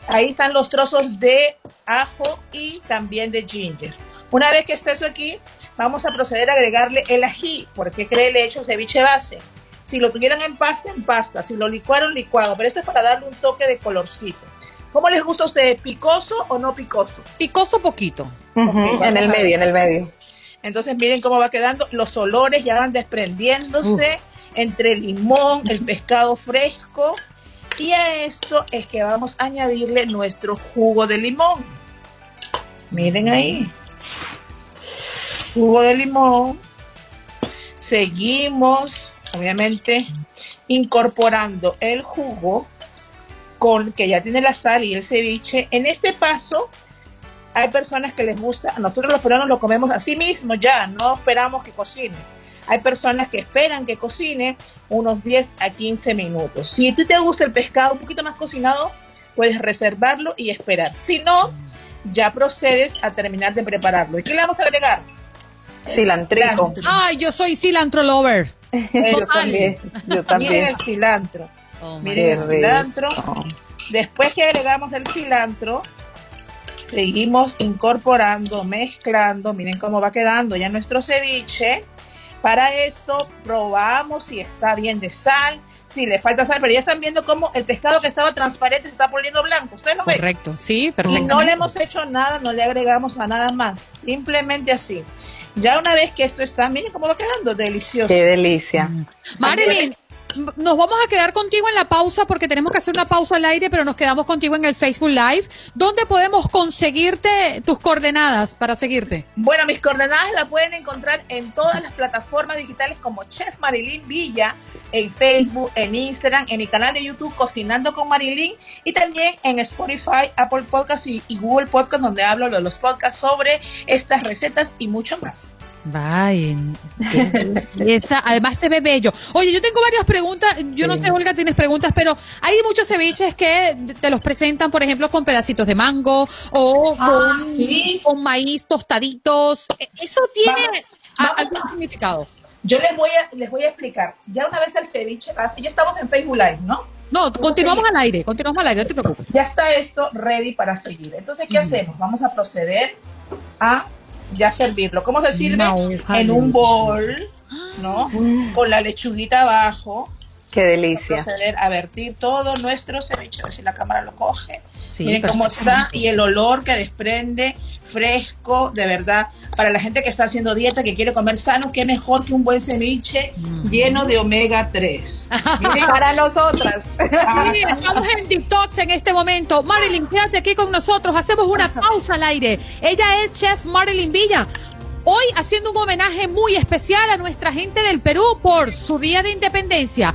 Speaker 12: Ahí están los trozos de ajo y también de ginger. Una vez que esté eso aquí, vamos a proceder a agregarle el ají, porque cree le he hecho ceviche base. Si lo tuvieran en pasta, en pasta. Si lo licuaron, licuado. Pero esto es para darle un toque de colorcito. ¿Cómo les gusta a ustedes? ¿Picoso o no picoso?
Speaker 2: Picoso poquito.
Speaker 3: En el medio, en el medio.
Speaker 12: Entonces miren cómo va quedando. Los olores ya van desprendiéndose entre el limón, el pescado fresco. Y a esto es que vamos a añadirle nuestro jugo de limón. Miren ahí. Jugo de limón. Seguimos, obviamente, incorporando el jugo con que ya tiene la sal y el ceviche. En este paso hay personas que les gusta, nosotros los peruanos lo comemos así mismo ya, no esperamos que cocine. Hay personas que esperan que cocine unos 10 a 15 minutos. Si a ti te gusta el pescado un poquito más cocinado, puedes reservarlo y esperar. Si no, ya procedes a terminar de prepararlo. ¿Y qué le vamos a agregar?
Speaker 3: Cilantrico.
Speaker 2: Ay, yo soy cilantro lover.
Speaker 3: Yo también, yo
Speaker 12: Miren
Speaker 3: también.
Speaker 12: el cilantro.
Speaker 2: Oh, my
Speaker 12: Miren el cilantro. Después que agregamos el cilantro, seguimos incorporando, mezclando. Miren cómo va quedando ya nuestro ceviche. Para esto probamos si está bien de sal, si le falta sal, pero ya están viendo cómo el pescado que estaba transparente se está poniendo blanco. ¿Ustedes lo ven?
Speaker 2: Correcto, sí,
Speaker 12: Y
Speaker 2: perfecto.
Speaker 12: no le hemos hecho nada, no le agregamos a nada más. Simplemente así. Ya una vez que esto está, miren cómo va quedando, delicioso.
Speaker 3: Qué delicia.
Speaker 2: Marilyn, nos vamos a quedar contigo en la pausa porque tenemos que hacer una pausa al aire, pero nos quedamos contigo en el Facebook Live. ¿Dónde podemos conseguirte tus coordenadas para seguirte?
Speaker 12: Bueno, mis coordenadas las pueden encontrar en todas las plataformas digitales como Chef Marilyn Villa, en Facebook, en Instagram, en mi canal de YouTube Cocinando con Marilyn y también en Spotify, Apple Podcasts y, y Google Podcasts donde hablo de los podcasts sobre estas recetas y mucho más.
Speaker 2: Vaya, esa, además se ve bello. Oye, yo tengo varias preguntas. Yo no sé, Olga, tienes preguntas, pero hay muchos ceviches que te los presentan, por ejemplo, con pedacitos de mango o
Speaker 12: Ah,
Speaker 2: con,
Speaker 12: sí.
Speaker 2: con maíz tostaditos. ¿Eso tiene
Speaker 12: Vamos,
Speaker 2: a-
Speaker 12: vamos
Speaker 2: algún
Speaker 12: a-
Speaker 2: significado?
Speaker 12: Yo les voy a, les voy a explicar. Ya una vez el ceviche base, ya estamos en Facebook Live, ¿no?
Speaker 2: No, continuamos al aire, continuamos al aire, no te preocupes.
Speaker 12: Ya está esto ready para seguir. Entonces, ¿qué hacemos? Vamos a proceder a ya servirlo. ¿Cómo se sirve? En un bol, ¿no? Con la lechuguita abajo.
Speaker 3: Qué delicia.
Speaker 12: Proceder a vertir todo nuestro ceviche. A ver si la cámara lo coge.
Speaker 2: Sí,
Speaker 12: Miren cómo está y el olor que desprende, fresco, de verdad. Para la gente que está haciendo dieta, que quiere comer sano, qué mejor que un buen ceviche lleno de omega 3.
Speaker 3: Para nosotras.
Speaker 2: Estamos en TikTok en este momento. Marilyn, quédate aquí con nosotros. Hacemos una pausa al aire. Ella es Chef Marilyn Villa. Hoy haciendo un homenaje muy especial a nuestra gente del Perú por su Día de Independencia.